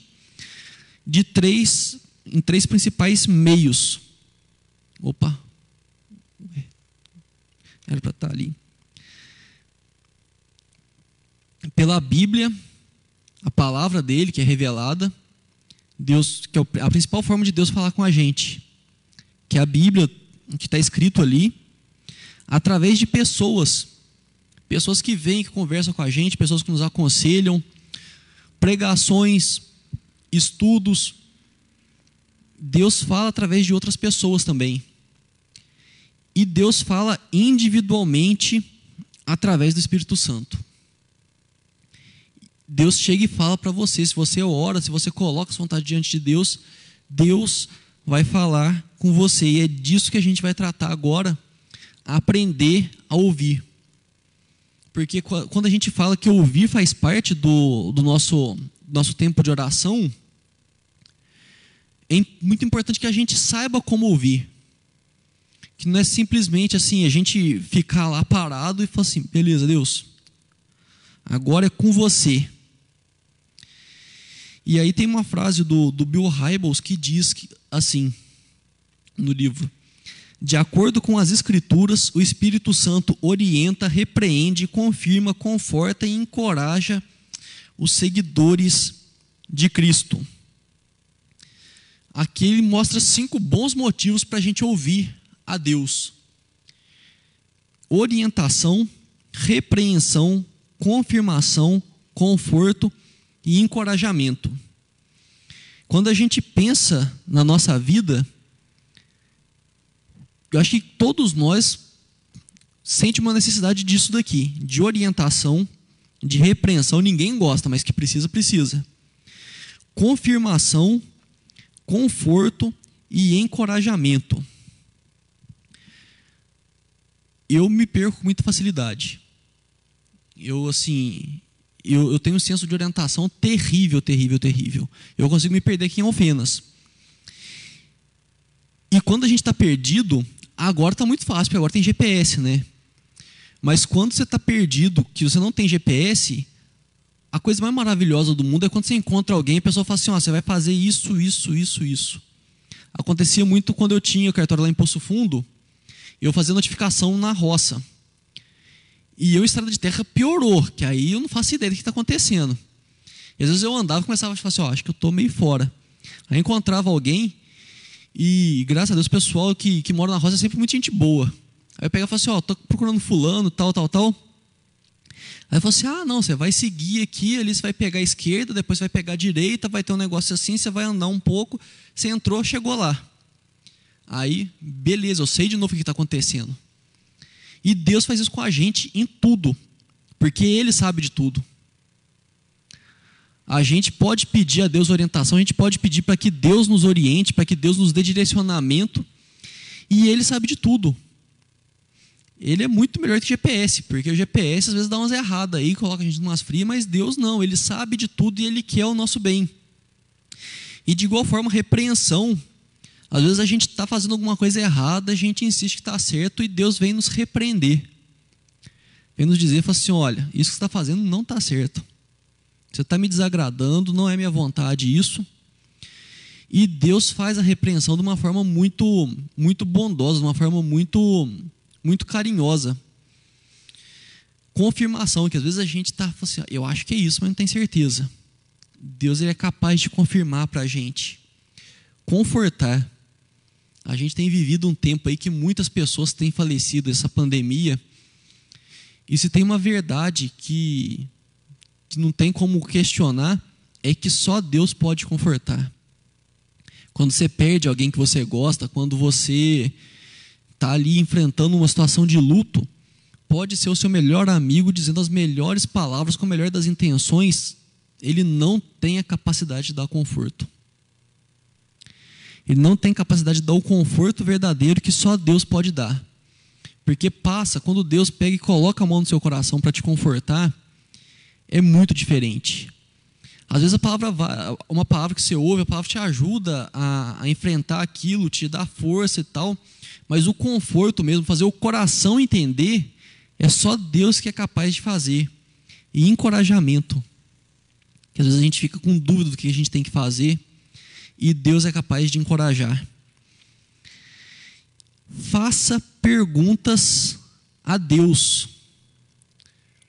de três, em três principais meios. Opa, era para estar tá ali. Pela Bíblia, a palavra dele que é revelada, Deus, que é a principal forma de Deus falar com a gente, que é a Bíblia que está escrito ali, através de pessoas, pessoas que vêm, que conversam com a gente, pessoas que nos aconselham, pregações, estudos. Deus fala através de outras pessoas também. E Deus fala individualmente através do Espírito Santo. Deus chega e fala para você, se você ora, se você coloca sua vontade diante de Deus, Deus vai falar com você. E é disso que a gente vai tratar agora, aprender a ouvir. Porque quando a gente fala que ouvir faz parte do, do nosso, nosso tempo de oração, é muito importante que a gente saiba como ouvir que não é simplesmente assim, a gente ficar lá parado e falar assim, beleza, Deus, agora é com você. E aí tem uma frase do, do Bill Hybels que diz que, assim, no livro, de acordo com as Escrituras, o Espírito Santo orienta, repreende, confirma, conforta e encoraja os seguidores de Cristo. Aqui ele mostra cinco bons motivos para a gente ouvir a Deus. Orientação, repreensão, confirmação, conforto e encorajamento. Quando a gente pensa na nossa vida, eu acho que todos nós sente uma necessidade disso daqui, de orientação, de repreensão, ninguém gosta, mas que precisa, precisa. Confirmação, conforto e encorajamento eu me perco com muita facilidade. Eu, assim, eu, eu, tenho um senso de orientação terrível, terrível, terrível. Eu consigo me perder aqui em Alfenas. E quando a gente está perdido, agora está muito fácil, porque agora tem GPS, né? Mas quando você está perdido, que você não tem GPS, a coisa mais maravilhosa do mundo é quando você encontra alguém e a pessoa fala assim: ó, você vai fazer isso, isso, isso, isso. Acontecia muito quando eu tinha o cartório lá em Poço Fundo eu fazia notificação na roça. E eu, estrada de terra, piorou, que aí eu não faço ideia do que está acontecendo. E às vezes eu andava e começava a falar assim, ó, acho que eu estou meio fora. Aí encontrava alguém e, graças a Deus, o pessoal que, que mora na roça é sempre muito gente boa. Aí eu pegava e falava assim, ó, estou procurando fulano, tal, tal, tal. Aí falei assim, ah, não, você vai seguir aqui, ali você vai pegar a esquerda, depois você vai pegar a direita, vai ter um negócio assim, você vai andar um pouco, você entrou, chegou lá. Aí, beleza, eu sei de novo o que está acontecendo. E Deus faz isso com a gente em tudo, porque Ele sabe de tudo. A gente pode pedir a Deus orientação, a gente pode pedir para que Deus nos oriente, para que Deus nos dê direcionamento, e Ele sabe de tudo. Ele é muito melhor que GPS, porque o GPS às vezes dá umas erradas aí, coloca a gente umas frias, mas Deus não, Ele sabe de tudo e Ele quer o nosso bem. E de igual forma, repreensão às vezes a gente está fazendo alguma coisa errada, a gente insiste que está certo e Deus vem nos repreender. Vem nos dizer, fala assim, olha, isso que você está fazendo não está certo. Você está me desagradando, não é minha vontade isso. E Deus faz a repreensão de uma forma muito, muito bondosa, de uma forma muito, muito carinhosa. Confirmação, que às vezes a gente está assim, eu acho que é isso, mas não tem certeza. Deus ele é capaz de confirmar para a gente, confortar. A gente tem vivido um tempo aí que muitas pessoas têm falecido essa pandemia. E se tem uma verdade que, que não tem como questionar, é que só Deus pode confortar. Quando você perde alguém que você gosta, quando você está ali enfrentando uma situação de luto, pode ser o seu melhor amigo dizendo as melhores palavras com a melhor das intenções, ele não tem a capacidade de dar conforto. Ele não tem capacidade de dar o conforto verdadeiro que só Deus pode dar. Porque passa, quando Deus pega e coloca a mão no seu coração para te confortar, é muito diferente. Às vezes a palavra, uma palavra que você ouve, a palavra te ajuda a, a enfrentar aquilo, te dá força e tal, mas o conforto mesmo, fazer o coração entender, é só Deus que é capaz de fazer. E encorajamento, que às vezes a gente fica com dúvida do que a gente tem que fazer, e Deus é capaz de encorajar. Faça perguntas a Deus.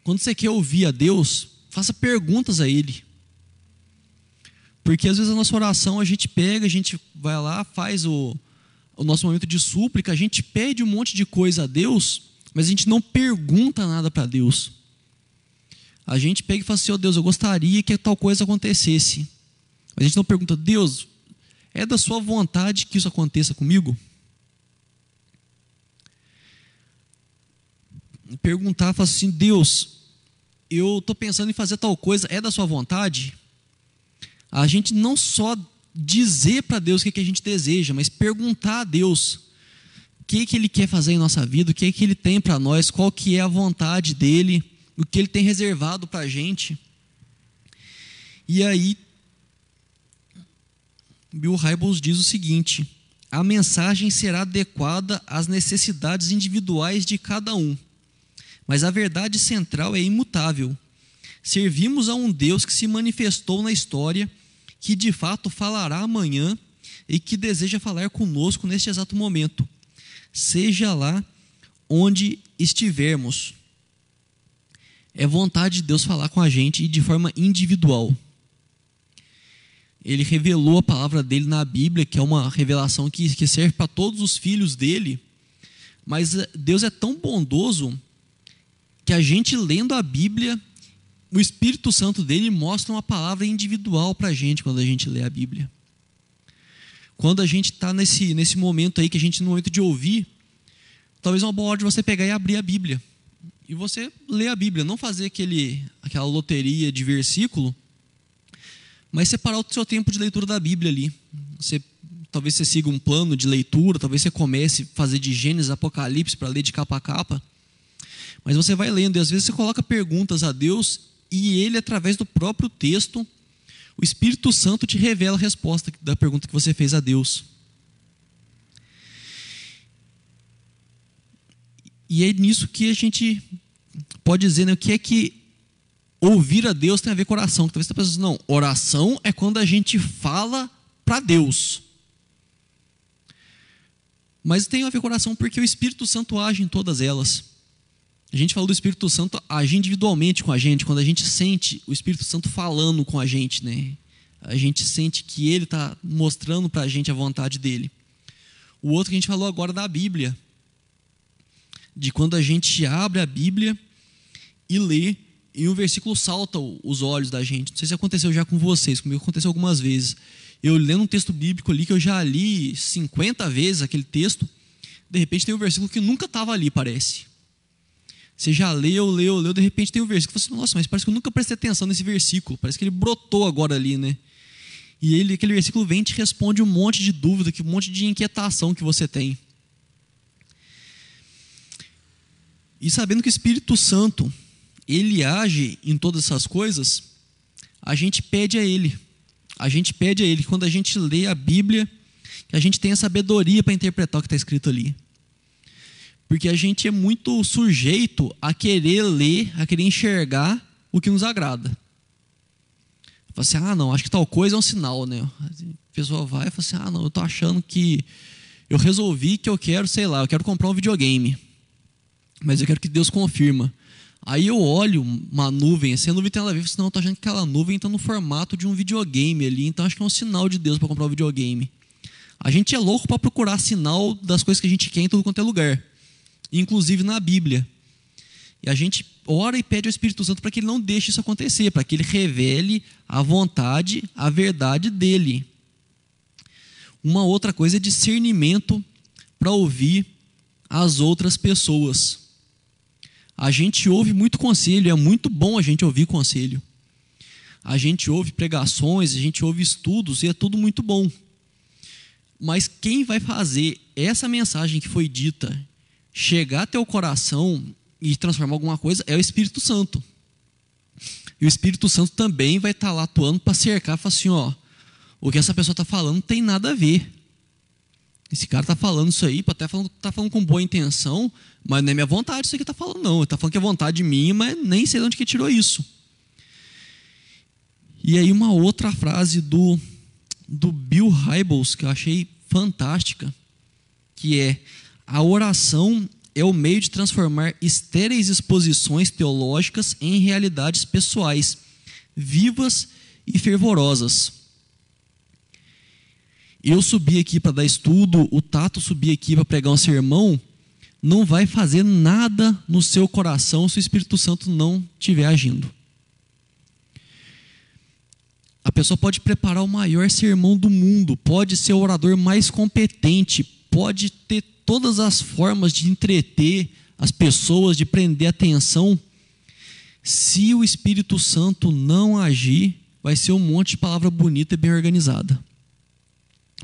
Quando você quer ouvir a Deus, faça perguntas a Ele. Porque às vezes a nossa oração a gente pega, a gente vai lá, faz o, o nosso momento de súplica, a gente pede um monte de coisa a Deus, mas a gente não pergunta nada para Deus. A gente pega e fala assim: oh Deus, eu gostaria que tal coisa acontecesse. Mas a gente não pergunta, Deus, é da Sua vontade que isso aconteça comigo? perguntar, falar assim: Deus, eu estou pensando em fazer tal coisa, é da sua vontade? A gente não só dizer para Deus o que, que a gente deseja, mas perguntar a Deus o que, que Ele quer fazer em nossa vida, o que, que Ele tem para nós, qual que é a vontade dEle, o que Ele tem reservado para a gente. E aí, Bill Hybels diz o seguinte: a mensagem será adequada às necessidades individuais de cada um mas a verdade central é imutável. Servimos a um Deus que se manifestou na história, que de fato falará amanhã e que deseja falar conosco neste exato momento, seja lá onde estivermos. É vontade de Deus falar com a gente e de forma individual. Ele revelou a palavra dele na Bíblia, que é uma revelação que, serve para todos os filhos dele. Mas Deus é tão bondoso que a gente lendo a Bíblia, o Espírito Santo dele mostra uma palavra individual para a gente quando a gente lê a Bíblia. Quando a gente está nesse, nesse momento aí, que a gente no momento de ouvir, talvez uma boa hora de você pegar e abrir a Bíblia. E você ler a Bíblia, não fazer aquele, aquela loteria de versículo, mas separar o seu tempo de leitura da Bíblia ali. Você, talvez você siga um plano de leitura, talvez você comece a fazer de Gênesis, Apocalipse para ler de capa a capa. Mas você vai lendo e às vezes você coloca perguntas a Deus e ele, através do próprio texto, o Espírito Santo te revela a resposta da pergunta que você fez a Deus. E é nisso que a gente pode dizer, né? O que é que ouvir a Deus tem a ver com oração? Talvez você pense, não, oração é quando a gente fala para Deus. Mas tem a ver com oração porque o Espírito Santo age em todas elas. A gente falou do Espírito Santo agir individualmente com a gente, quando a gente sente o Espírito Santo falando com a gente, né? A gente sente que ele está mostrando para a gente a vontade dele. O outro que a gente falou agora da Bíblia, de quando a gente abre a Bíblia e lê, e um versículo salta os olhos da gente. Não sei se aconteceu já com vocês, comigo aconteceu algumas vezes. Eu lendo um texto bíblico ali que eu já li 50 vezes aquele texto, de repente tem um versículo que nunca estava ali, parece. Você já leu, leu, leu, de repente tem um versículo. Você fala assim, nossa, mas parece que eu nunca prestei atenção nesse versículo. Parece que ele brotou agora ali, né? E ele, aquele versículo vem e te responde um monte de dúvida, um monte de inquietação que você tem. E sabendo que o Espírito Santo, ele age em todas essas coisas, a gente pede a ele. A gente pede a ele quando a gente lê a Bíblia, que a gente tenha sabedoria para interpretar o que está escrito ali. Porque a gente é muito sujeito a querer ler, a querer enxergar o que nos agrada. Fala assim, ah, não, acho que tal coisa é um sinal, né? A pessoa vai e fala assim, ah, não, eu tô achando que eu resolvi que eu quero, sei lá, eu quero comprar um videogame. Mas eu quero que Deus confirma. Aí eu olho uma nuvem, assim, a nuvem tem ela a ver, eu assim, não, eu tô achando que aquela nuvem está no formato de um videogame ali, então acho que é um sinal de Deus para comprar um videogame. A gente é louco para procurar sinal das coisas que a gente quer em todo quanto é lugar inclusive na Bíblia. E a gente ora e pede ao Espírito Santo para que ele não deixe isso acontecer, para que ele revele a vontade, a verdade dele. Uma outra coisa é discernimento para ouvir as outras pessoas. A gente ouve muito conselho, é muito bom a gente ouvir conselho. A gente ouve pregações, a gente ouve estudos e é tudo muito bom. Mas quem vai fazer essa mensagem que foi dita chegar até o coração e transformar alguma coisa é o Espírito Santo. E o Espírito Santo também vai estar lá atuando para cercar falar assim: ó, o que essa pessoa está falando não tem nada a ver. Esse cara está falando isso aí, até falando, tá falando com boa intenção, mas não é minha vontade isso aqui está falando, não. Ele está falando que é vontade minha, mas nem sei de onde que tirou isso. E aí uma outra frase do, do Bill Hybels, que eu achei fantástica, que é a oração é o meio de transformar estéreis exposições teológicas em realidades pessoais, vivas e fervorosas. Eu subi aqui para dar estudo, o Tato subir aqui para pregar um sermão, não vai fazer nada no seu coração se o Espírito Santo não estiver agindo. A pessoa pode preparar o maior sermão do mundo, pode ser o orador mais competente, pode ter todas as formas de entreter as pessoas, de prender atenção. Se o Espírito Santo não agir, vai ser um monte de palavra bonita e bem organizada.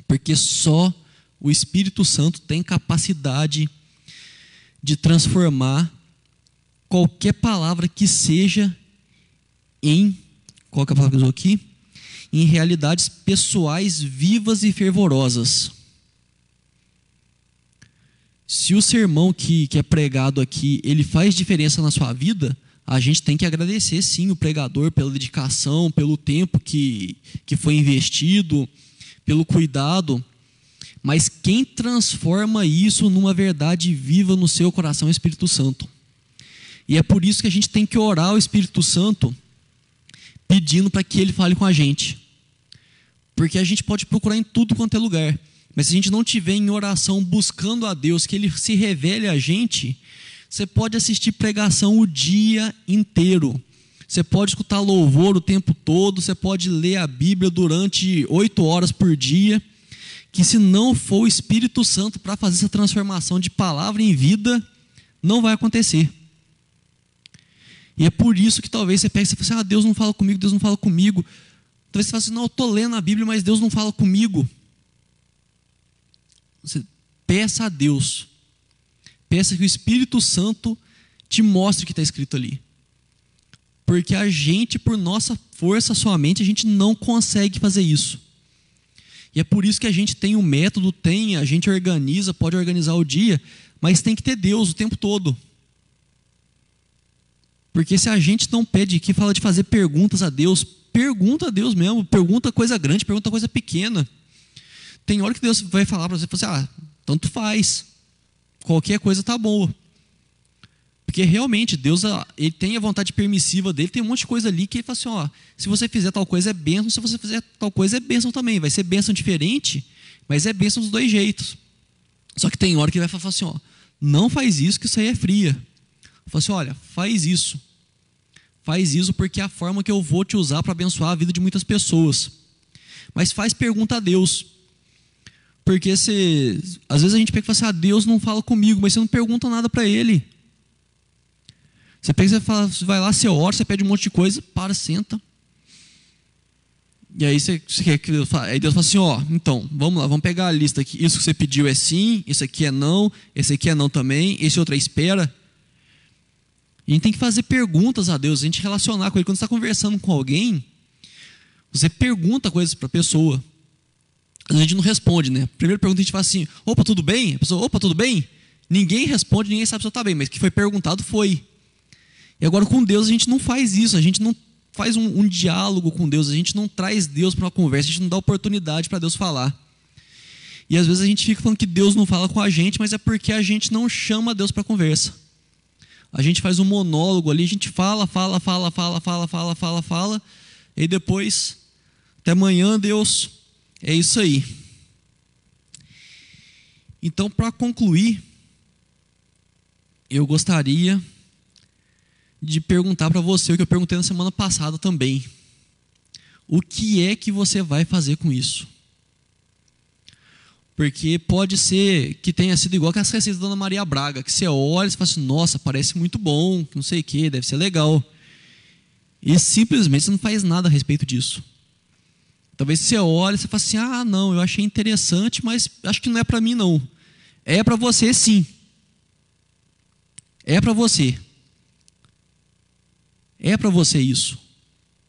Porque só o Espírito Santo tem capacidade de transformar qualquer palavra que seja em qual é a palavra que eu aqui? Em realidades pessoais vivas e fervorosas. Se o sermão que, que é pregado aqui, ele faz diferença na sua vida, a gente tem que agradecer sim o pregador pela dedicação, pelo tempo que, que foi investido, pelo cuidado. Mas quem transforma isso numa verdade viva no seu coração é o Espírito Santo. E é por isso que a gente tem que orar ao Espírito Santo pedindo para que ele fale com a gente. Porque a gente pode procurar em tudo quanto é lugar. Mas se a gente não tiver em oração buscando a Deus, que Ele se revele a gente, você pode assistir pregação o dia inteiro. Você pode escutar louvor o tempo todo, você pode ler a Bíblia durante oito horas por dia, que se não for o Espírito Santo para fazer essa transformação de palavra em vida, não vai acontecer. E é por isso que talvez você pegue e fale assim, ah, Deus não fala comigo, Deus não fala comigo. Talvez você fale assim, não, eu estou lendo a Bíblia, mas Deus não fala comigo. Você peça a Deus, peça que o Espírito Santo te mostre o que está escrito ali. Porque a gente, por nossa força somente, a gente não consegue fazer isso. E é por isso que a gente tem o um método, tem, a gente organiza, pode organizar o dia, mas tem que ter Deus o tempo todo. Porque se a gente não pede, que fala de fazer perguntas a Deus, pergunta a Deus mesmo, pergunta coisa grande, pergunta coisa pequena. Tem hora que Deus vai falar para você, assim, ah, tanto faz. Qualquer coisa tá boa. Porque realmente Deus ele tem a vontade permissiva dele, tem um monte de coisa ali que ele fala assim, ó, se você fizer tal coisa é bênção, se você fizer tal coisa é bênção também. Vai ser bênção diferente, mas é bênção dos dois jeitos. Só que tem hora que ele vai falar assim, ó, não faz isso que isso aí é fria. Fala assim, olha, faz isso. Faz isso porque é a forma que eu vou te usar para abençoar a vida de muitas pessoas. Mas faz pergunta a Deus. Porque se, às vezes a gente pega e fala assim, ah, Deus não fala comigo, mas você não pergunta nada para Ele. Você pega e fala, vai lá, você ora, você pede um monte de coisa, para, senta. E aí você, você quer que Deus fale, aí Deus fala assim, ó, então, vamos lá, vamos pegar a lista aqui. Isso que você pediu é sim, isso aqui é não, esse aqui é não também, esse outro é espera. A gente tem que fazer perguntas a Deus, a gente relacionar com Ele. Quando você está conversando com alguém, você pergunta coisas para a pessoa a gente não responde, né? Primeira pergunta a gente faz assim: opa, tudo bem? A pessoa, opa, tudo bem? Ninguém responde, ninguém sabe se está bem, mas o que foi perguntado foi. E agora com Deus a gente não faz isso, a gente não faz um, um diálogo com Deus, a gente não traz Deus para uma conversa, a gente não dá oportunidade para Deus falar. E às vezes a gente fica falando que Deus não fala com a gente, mas é porque a gente não chama Deus para conversa. A gente faz um monólogo ali, a gente fala, fala, fala, fala, fala, fala, fala, fala, e depois, até amanhã, Deus, é isso aí. Então, para concluir, eu gostaria de perguntar para você o que eu perguntei na semana passada também. O que é que você vai fazer com isso? Porque pode ser que tenha sido igual que as receitas da Dona Maria Braga, que você olha e fala assim, nossa, parece muito bom, não sei o que, deve ser legal. E simplesmente você não faz nada a respeito disso. Talvez você olhe e você fale assim: ah, não, eu achei interessante, mas acho que não é para mim, não. É para você sim. É para você. É para você isso.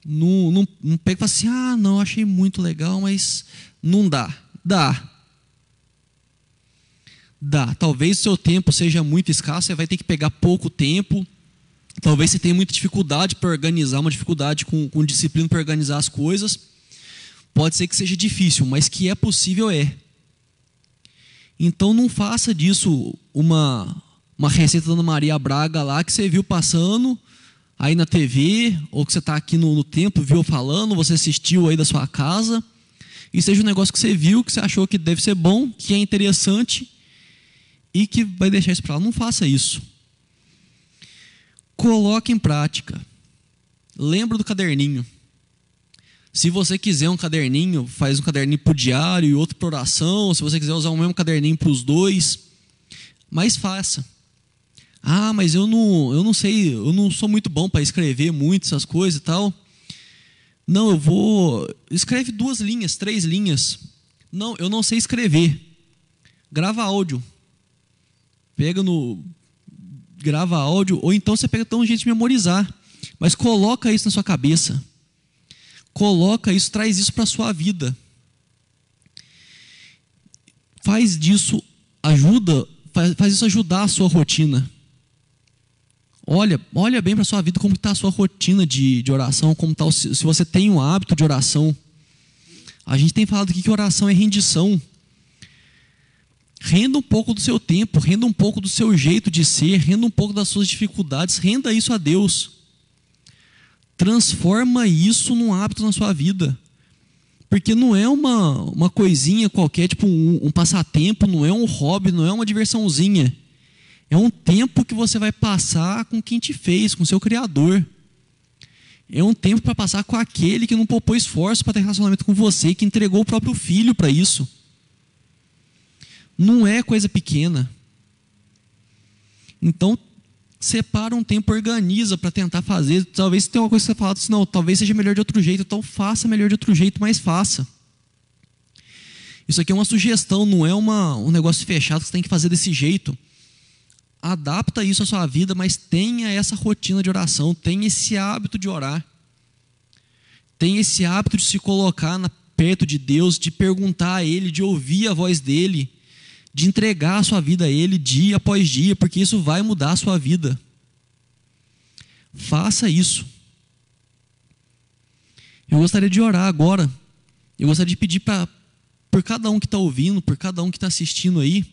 Não, não, não pega e fala assim, ah, não, achei muito legal, mas não dá. Dá. Dá. Talvez o seu tempo seja muito escasso, você vai ter que pegar pouco tempo. Talvez você tenha muita dificuldade para organizar, uma dificuldade com, com disciplina para organizar as coisas. Pode ser que seja difícil, mas que é possível é. Então não faça disso uma, uma receita da Ana Maria Braga lá que você viu passando aí na TV, ou que você está aqui no, no tempo, viu falando, você assistiu aí da sua casa, e seja um negócio que você viu, que você achou que deve ser bom, que é interessante, e que vai deixar isso para lá. Não faça isso. Coloque em prática. Lembra do caderninho. Se você quiser um caderninho, faz um caderninho para o diário e outro para oração. Se você quiser usar o mesmo caderninho para os dois, mas faça. Ah, mas eu não, eu não sei, eu não sou muito bom para escrever muito essas coisas e tal. Não, eu vou. Escreve duas linhas, três linhas. Não, eu não sei escrever. Grava áudio. Pega no. Grava áudio, ou então você pega tão de memorizar. Mas coloca isso na sua cabeça. Coloca isso, traz isso para a sua vida. Faz disso, ajuda, faz, faz isso ajudar a sua rotina. Olha, olha bem para a sua vida como está a sua rotina de, de oração, como tá, se você tem um hábito de oração. A gente tem falado aqui que oração é rendição. Renda um pouco do seu tempo, renda um pouco do seu jeito de ser, renda um pouco das suas dificuldades, renda isso a Deus. Transforma isso num hábito na sua vida. Porque não é uma, uma coisinha qualquer, tipo um, um passatempo, não é um hobby, não é uma diversãozinha é um tempo que você vai passar com quem te fez, com seu Criador. É um tempo para passar com aquele que não poupou esforço para ter relacionamento com você, que entregou o próprio filho para isso. Não é coisa pequena. Então, separa um tempo, organiza para tentar fazer. Talvez tenha uma coisa que você fala assim, não, talvez seja melhor de outro jeito, então faça melhor de outro jeito, mas faça. Isso aqui é uma sugestão, não é uma, um negócio fechado que você tem que fazer desse jeito adapta isso à sua vida, mas tenha essa rotina de oração, tenha esse hábito de orar. Tenha esse hábito de se colocar na, perto de Deus, de perguntar a Ele, de ouvir a voz dEle, de entregar a sua vida a Ele dia após dia, porque isso vai mudar a sua vida. Faça isso. Eu gostaria de orar agora. Eu gostaria de pedir para por cada um que está ouvindo, por cada um que está assistindo aí,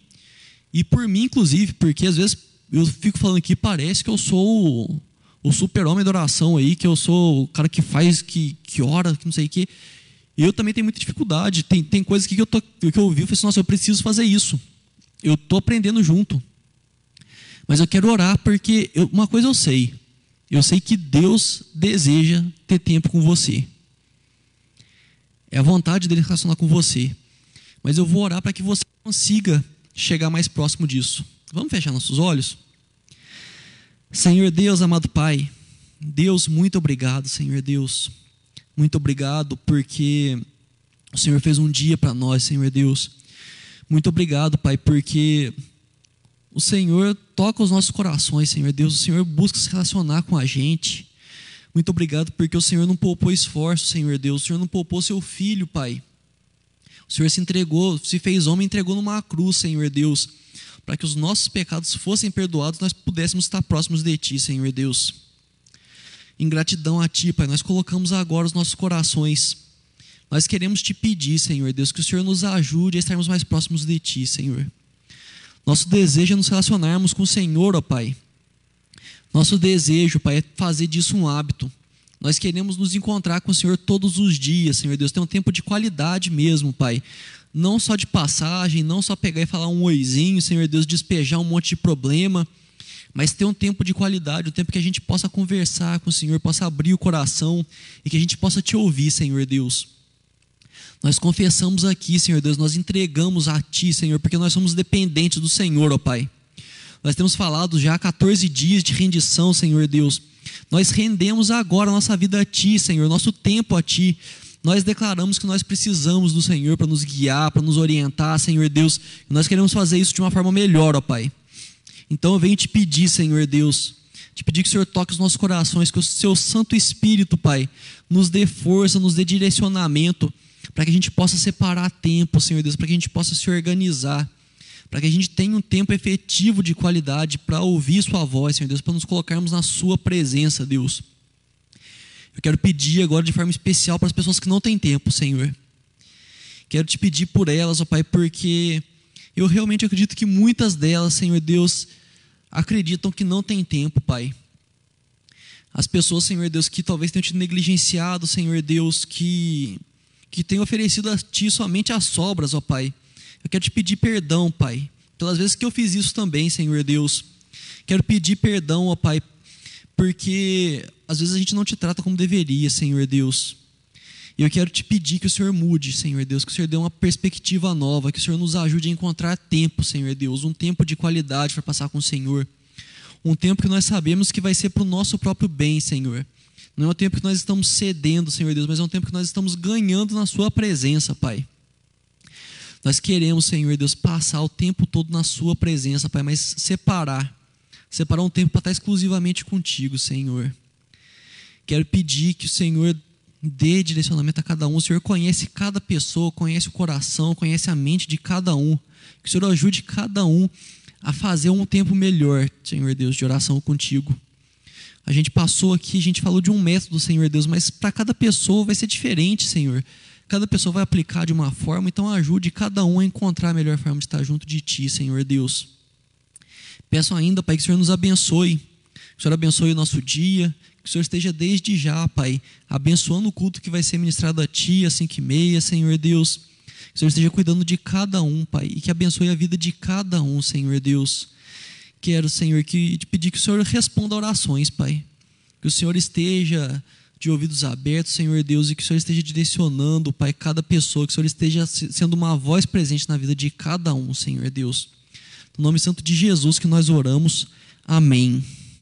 e por mim, inclusive, porque às vezes eu fico falando aqui, parece que eu sou o, o super-homem da oração aí, que eu sou o cara que faz, que, que ora, que não sei o quê. Eu também tenho muita dificuldade. Tem, tem coisas que eu, tô, que eu ouvi e falei assim, nossa, eu preciso fazer isso. Eu estou aprendendo junto. Mas eu quero orar porque eu, uma coisa eu sei. Eu sei que Deus deseja ter tempo com você. É a vontade dele relacionar com você. Mas eu vou orar para que você consiga chegar mais próximo disso. Vamos fechar nossos olhos? Senhor Deus, amado Pai, Deus, muito obrigado, Senhor Deus. Muito obrigado porque o Senhor fez um dia para nós, Senhor Deus. Muito obrigado, Pai, porque o Senhor toca os nossos corações, Senhor Deus. O Senhor busca se relacionar com a gente. Muito obrigado porque o Senhor não poupou esforço, Senhor Deus. O Senhor não poupou seu filho, Pai o Senhor se entregou, se fez homem, entregou numa cruz, Senhor Deus, para que os nossos pecados fossem perdoados, nós pudéssemos estar próximos de Ti, Senhor Deus. Em gratidão a Ti, Pai, nós colocamos agora os nossos corações. Nós queremos Te pedir, Senhor Deus, que o Senhor nos ajude a estarmos mais próximos de Ti, Senhor. Nosso desejo é nos relacionarmos com o Senhor, ó Pai. Nosso desejo, Pai, é fazer disso um hábito. Nós queremos nos encontrar com o Senhor todos os dias, Senhor Deus. Ter um tempo de qualidade mesmo, Pai. Não só de passagem, não só pegar e falar um oizinho, Senhor Deus, despejar um monte de problema, mas ter um tempo de qualidade, um tempo que a gente possa conversar com o Senhor, possa abrir o coração e que a gente possa te ouvir, Senhor Deus. Nós confessamos aqui, Senhor Deus, nós entregamos a Ti, Senhor, porque nós somos dependentes do Senhor, ó Pai. Nós temos falado já há 14 dias de rendição, Senhor Deus. Nós rendemos agora a nossa vida a Ti, Senhor, nosso tempo a Ti. Nós declaramos que nós precisamos do Senhor para nos guiar, para nos orientar, Senhor Deus. Nós queremos fazer isso de uma forma melhor, ó Pai. Então eu venho te pedir, Senhor Deus, te pedir que o Senhor toque os nossos corações, que o seu Santo Espírito, Pai, nos dê força, nos dê direcionamento, para que a gente possa separar tempo, Senhor Deus, para que a gente possa se organizar, para que a gente tenha um tempo efetivo de qualidade para ouvir Sua voz, Senhor Deus, para nos colocarmos na Sua presença, Deus. Eu quero pedir agora de forma especial para as pessoas que não têm tempo, Senhor. Quero te pedir por elas, ó Pai, porque eu realmente acredito que muitas delas, Senhor Deus, acreditam que não tem tempo, Pai. As pessoas, Senhor Deus, que talvez tenham te negligenciado, Senhor Deus, que, que tenham oferecido a Ti somente as sobras, ó Pai. Eu quero te pedir perdão, Pai, pelas vezes que eu fiz isso também, Senhor Deus. Quero pedir perdão, ó Pai, porque às vezes a gente não te trata como deveria, Senhor Deus. E eu quero te pedir que o Senhor mude, Senhor Deus, que o Senhor dê uma perspectiva nova, que o Senhor nos ajude a encontrar tempo, Senhor Deus, um tempo de qualidade para passar com o Senhor. Um tempo que nós sabemos que vai ser para o nosso próprio bem, Senhor. Não é um tempo que nós estamos cedendo, Senhor Deus, mas é um tempo que nós estamos ganhando na Sua presença, Pai. Nós queremos, Senhor Deus, passar o tempo todo na Sua presença, Pai, mas separar. Separar um tempo para estar exclusivamente contigo, Senhor. Quero pedir que o Senhor dê direcionamento a cada um. O Senhor conhece cada pessoa, conhece o coração, conhece a mente de cada um. Que o Senhor ajude cada um a fazer um tempo melhor, Senhor Deus, de oração contigo. A gente passou aqui, a gente falou de um método, Senhor Deus, mas para cada pessoa vai ser diferente, Senhor. Cada pessoa vai aplicar de uma forma, então ajude cada um a encontrar a melhor forma de estar junto de Ti, Senhor Deus. Peço ainda, Pai, que o Senhor nos abençoe. Que o Senhor abençoe o nosso dia, que o Senhor esteja desde já, Pai, abençoando o culto que vai ser ministrado a Ti, às cinco e meia, Senhor Deus. Que o Senhor esteja cuidando de cada um, Pai, e que abençoe a vida de cada um, Senhor Deus. Quero, Senhor, que te pedir que o Senhor responda orações, Pai. Que o Senhor esteja de ouvidos abertos, Senhor Deus, e que o Senhor esteja direcionando, Pai, cada pessoa, que o Senhor esteja sendo uma voz presente na vida de cada um, Senhor Deus. No nome santo de Jesus que nós oramos. Amém.